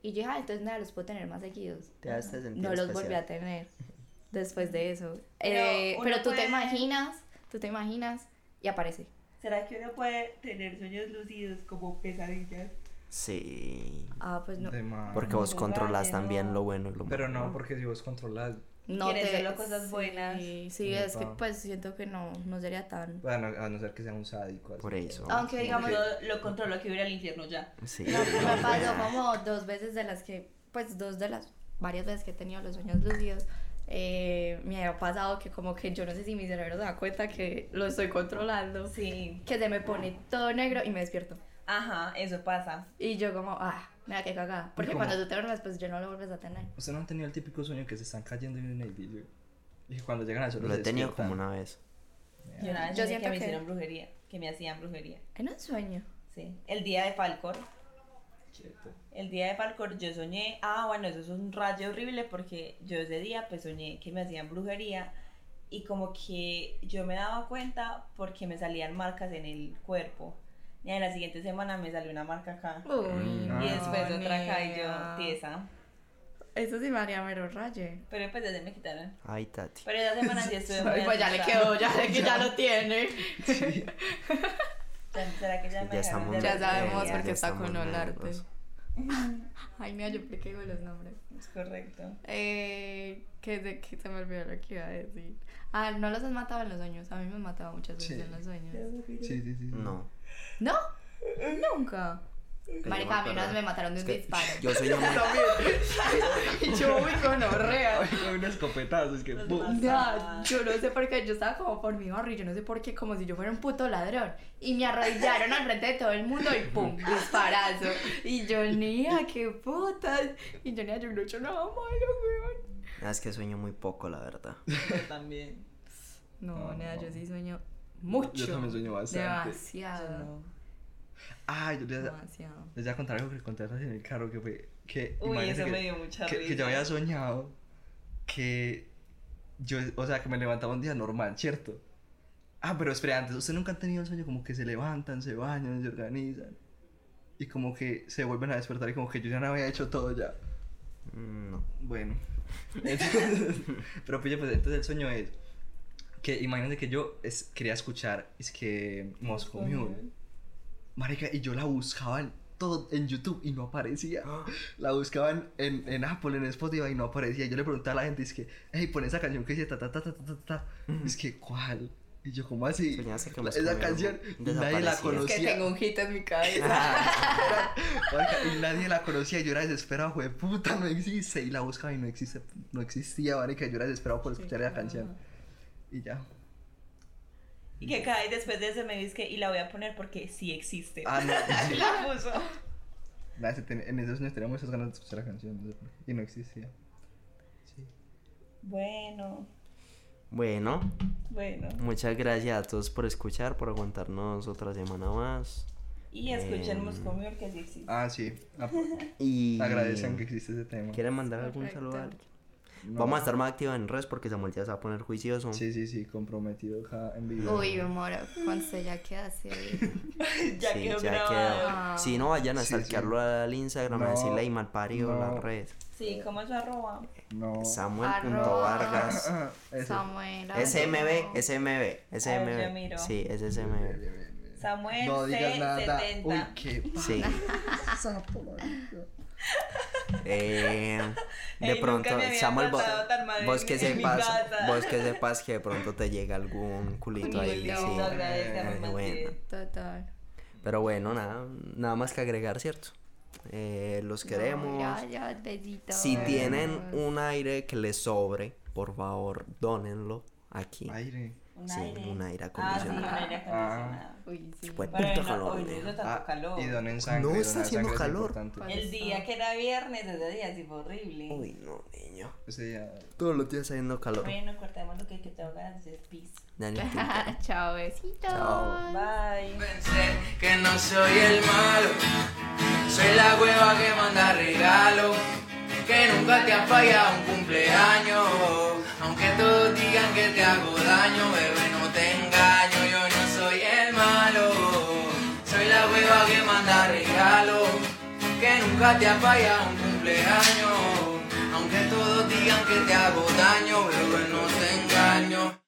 Speaker 3: Y yo dije, ah, entonces nada, los puedo tener más seguidos.
Speaker 1: Te hace sentir
Speaker 3: No los volví a tener *laughs* después de eso.
Speaker 4: Pero
Speaker 3: Eh, pero tú te imaginas, tú te imaginas y aparece.
Speaker 4: ¿Será que uno puede tener sueños lúcidos como pesadillas?
Speaker 1: Sí.
Speaker 3: Ah, pues no.
Speaker 1: Porque vos
Speaker 4: vale,
Speaker 1: también lo bueno y lo malo.
Speaker 5: Pero no, porque si vos controlas...
Speaker 3: No
Speaker 4: Quieres
Speaker 3: te...
Speaker 4: solo cosas buenas.
Speaker 3: Sí, sí, es que pues siento que no, no sería tan...
Speaker 5: Bueno, a no ser que sea un sádico. así.
Speaker 1: Por eso.
Speaker 3: Aunque digamos,
Speaker 4: Yo lo controlo que hubiera al infierno ya.
Speaker 1: Sí.
Speaker 3: no, me pasó *laughs* como dos veces de las que, pues dos de las varias veces que he tenido los sueños lúcidos, eh, me ha pasado que como que yo no sé si mi cerebro se da cuenta que lo estoy controlando,
Speaker 4: Sí.
Speaker 3: que se me pone todo negro y me despierto.
Speaker 4: Ajá, eso pasa.
Speaker 3: Y yo como, ah, mira qué cagada. Porque
Speaker 5: ¿Cómo?
Speaker 3: cuando tú te duermes, pues yo no lo vuelves a tener.
Speaker 5: ¿Ustedes no han tenido el típico sueño que se están cayendo en un edificio? Y cuando llegan al suelo
Speaker 1: Lo he tenido como una vez.
Speaker 4: Yo una vez
Speaker 3: Yo siento
Speaker 4: que me
Speaker 3: que-
Speaker 4: hicieron brujería, que me hacían brujería.
Speaker 3: En un sueño.
Speaker 4: Sí. El día de Falcor,
Speaker 5: Quieto.
Speaker 4: el día de Falcor yo soñé, ah, bueno, eso es un rayo horrible porque yo ese día pues soñé que me hacían brujería y como que yo me daba cuenta porque me salían marcas en el cuerpo. Y en la siguiente semana me salió una marca acá.
Speaker 3: Uy,
Speaker 1: Mm.
Speaker 4: Y después otra acá y yo, tiesa.
Speaker 3: Eso sí me haría mero raye.
Speaker 4: Pero pues ya se me quitaron.
Speaker 1: Ay, Tati.
Speaker 4: Pero esa semana sí estuve muy
Speaker 3: pues ya le quedó, ya sé que ya lo *laughs* tiene.
Speaker 4: Ya- ¿Será que ya me
Speaker 1: Ya estamos.
Speaker 3: Ya sabemos porque está con Olarte.
Speaker 1: nuevos. *laughs*
Speaker 3: Ay, mira, yo quedo los nombres.
Speaker 4: Es correcto.
Speaker 3: Eh, que, de, que se me olvidó lo que iba a decir. Ah, no los has matado en los sueños. A mí me han matado muchas veces
Speaker 5: Sí.
Speaker 3: en los sueños.
Speaker 5: Sí, sí, sí. sí.
Speaker 1: No.
Speaker 3: ¿No? Nunca. Marica, a mí una vez me mataron de un disparo.
Speaker 1: Yo soy *laughs* muy... *laughs*
Speaker 3: Y yo, uy, gonorrea.
Speaker 5: Con *laughs* un escopetazo, es que. ¡pum!
Speaker 3: Ya, yo no sé por qué, yo estaba como por mi barrio, yo no sé por qué, como si yo fuera un puto ladrón. Y me arrodillaron al frente de todo el mundo y pum, disparazo. Y yo, Nia, qué putas. Y yo, Nia, yo no he hecho nada malo, weón.
Speaker 1: Ah, Es que sueño muy poco, la verdad.
Speaker 4: Yo también.
Speaker 3: No,
Speaker 5: no.
Speaker 3: yo sí sueño mucho.
Speaker 5: Yo también sueño bastante.
Speaker 4: Yo
Speaker 3: Demasiado.
Speaker 5: Ah, yo les,
Speaker 3: Demasiado.
Speaker 5: les voy a contar algo que conté en el carro que fue. Que,
Speaker 4: Uy, eso
Speaker 5: que,
Speaker 4: me dio mucha
Speaker 5: que,
Speaker 4: risa.
Speaker 5: que yo había soñado que yo, o sea, que me levantaba un día normal, ¿cierto? Ah, pero espera, antes, ¿ustedes nunca han tenido un sueño como que se levantan, se bañan, se organizan? Y como que se vuelven a despertar y como que yo ya no había hecho todo ya.
Speaker 1: Mm, No.
Speaker 5: Bueno. *laughs* Entonces, *laughs* pero pues, pues entonces el sueño es que imagínense que yo es- quería escuchar es que Moscow Mule. Marica, y yo la buscaba en todo en YouTube y no aparecía. *gasps* La buscaba en, en, en Apple, en Spotify y no aparecía. Yo le preguntaba a la gente, es que, hey, pon esa canción que dice ta ta ta ta ta ta. ta". Es que, ¿cuál? Y yo, ¿cómo así? La- Esa canción, nadie la
Speaker 1: desaparecía.
Speaker 3: Es
Speaker 5: conocía.
Speaker 3: que tengo un hit en mi *laughs* cabeza.
Speaker 5: Marica, y nadie la conocía, yo era desesperado, fue puta, no existe. Y la buscaba y no existe, no existía, marica. Yo era desesperado por escuchar esa canción. Y ya.
Speaker 4: Y que cae después de ese me dice que y la voy a poner porque sí existe.
Speaker 5: Ah, no. *laughs*
Speaker 4: Y la puso.
Speaker 5: Ten- en esos años tenía muchas ganas de escuchar la canción, no sé por qué, y no existía. Sí.
Speaker 4: Bueno,
Speaker 1: Bueno,
Speaker 4: bueno.
Speaker 1: muchas gracias a todos por escuchar, por aguantarnos otra semana más.
Speaker 4: Y escuchen
Speaker 1: Em,
Speaker 4: Moscow Mule que sí existe.
Speaker 5: Ah, sí. *laughs* Ah,
Speaker 1: Y
Speaker 5: Agradecen que existe ese tema.
Speaker 1: ¿Quieren mandar algún saludo a alguien?
Speaker 5: No.
Speaker 1: Vamos a estar más activos en redes porque Samuel ya se va a poner juicioso.
Speaker 5: Sí, sí, sí, comprometido ja, en video.
Speaker 3: Uy, me muero. Cuando ya queda así. *laughs*
Speaker 4: ya
Speaker 1: Sí,
Speaker 4: quedó
Speaker 1: ya quedó.
Speaker 3: Ah.
Speaker 1: Si no, vayan a
Speaker 5: Sí, sí.
Speaker 1: stalkearlo al Instagram, a
Speaker 5: No,
Speaker 1: decirle y mal parido
Speaker 5: no.
Speaker 1: las redes.
Speaker 4: Sí, ¿cómo es arroba?
Speaker 5: No.
Speaker 1: Samuel.vargas.
Speaker 3: Samuel.
Speaker 1: SMB, SMB,
Speaker 4: A
Speaker 1: SMB.
Speaker 4: miro.
Speaker 1: Sí, es SMB.
Speaker 4: Samuel
Speaker 5: No digas nada.
Speaker 4: C70.
Speaker 5: Uy, qué
Speaker 1: Sí. *laughs* Eh, de
Speaker 4: Ey,
Speaker 1: pronto, Samuel, vos,
Speaker 4: tratado tan mal
Speaker 1: vos que sepas, vos que sepas que de pronto te llega algún culito ahí. Sí. Eh, bueno.
Speaker 3: Total.
Speaker 1: Pero bueno, nada, nada más que agregar, ¿cierto? Eh, los queremos.
Speaker 3: No, ya, ya, besitos.
Speaker 1: Si tienen un aire que les sobre, por favor, dónenlo aquí.
Speaker 5: Aire.
Speaker 4: Un
Speaker 1: Sí,
Speaker 4: aire.
Speaker 1: un aire
Speaker 4: Ah, sí, un
Speaker 1: acondicionado.
Speaker 4: aire acondicionado.
Speaker 3: Uy, sí.
Speaker 1: Pues,
Speaker 4: Pero
Speaker 1: puta
Speaker 4: no,
Speaker 1: calor,
Speaker 4: hoy no tanto
Speaker 5: Ah,
Speaker 4: calor.
Speaker 5: y donen sangre.
Speaker 1: No está haciendo
Speaker 5: es
Speaker 1: calor.
Speaker 3: ¿Cuál?
Speaker 4: El día que era viernes, ese día sí fue horrible.
Speaker 1: Uy, no, niño.
Speaker 5: Ese día.
Speaker 1: Todos los días haciendo calor.
Speaker 4: Bueno, cortemos lo que, que tengo ganas de hacer pis. *laughs*
Speaker 3: Chao, besitos.
Speaker 1: Chao.
Speaker 4: Bye.
Speaker 2: Pensé que no soy el malo, soy la hueva que manda regalo, que nunca te ha fallado un cumpleaños. Aunque todos digan que te hago daño, bebé, no te engaño, yo no soy el malo. Soy la hueva que manda regalo, que nunca te ha fallado un cumpleaños. Aunque todos digan que te hago daño, bebé, no te engaño.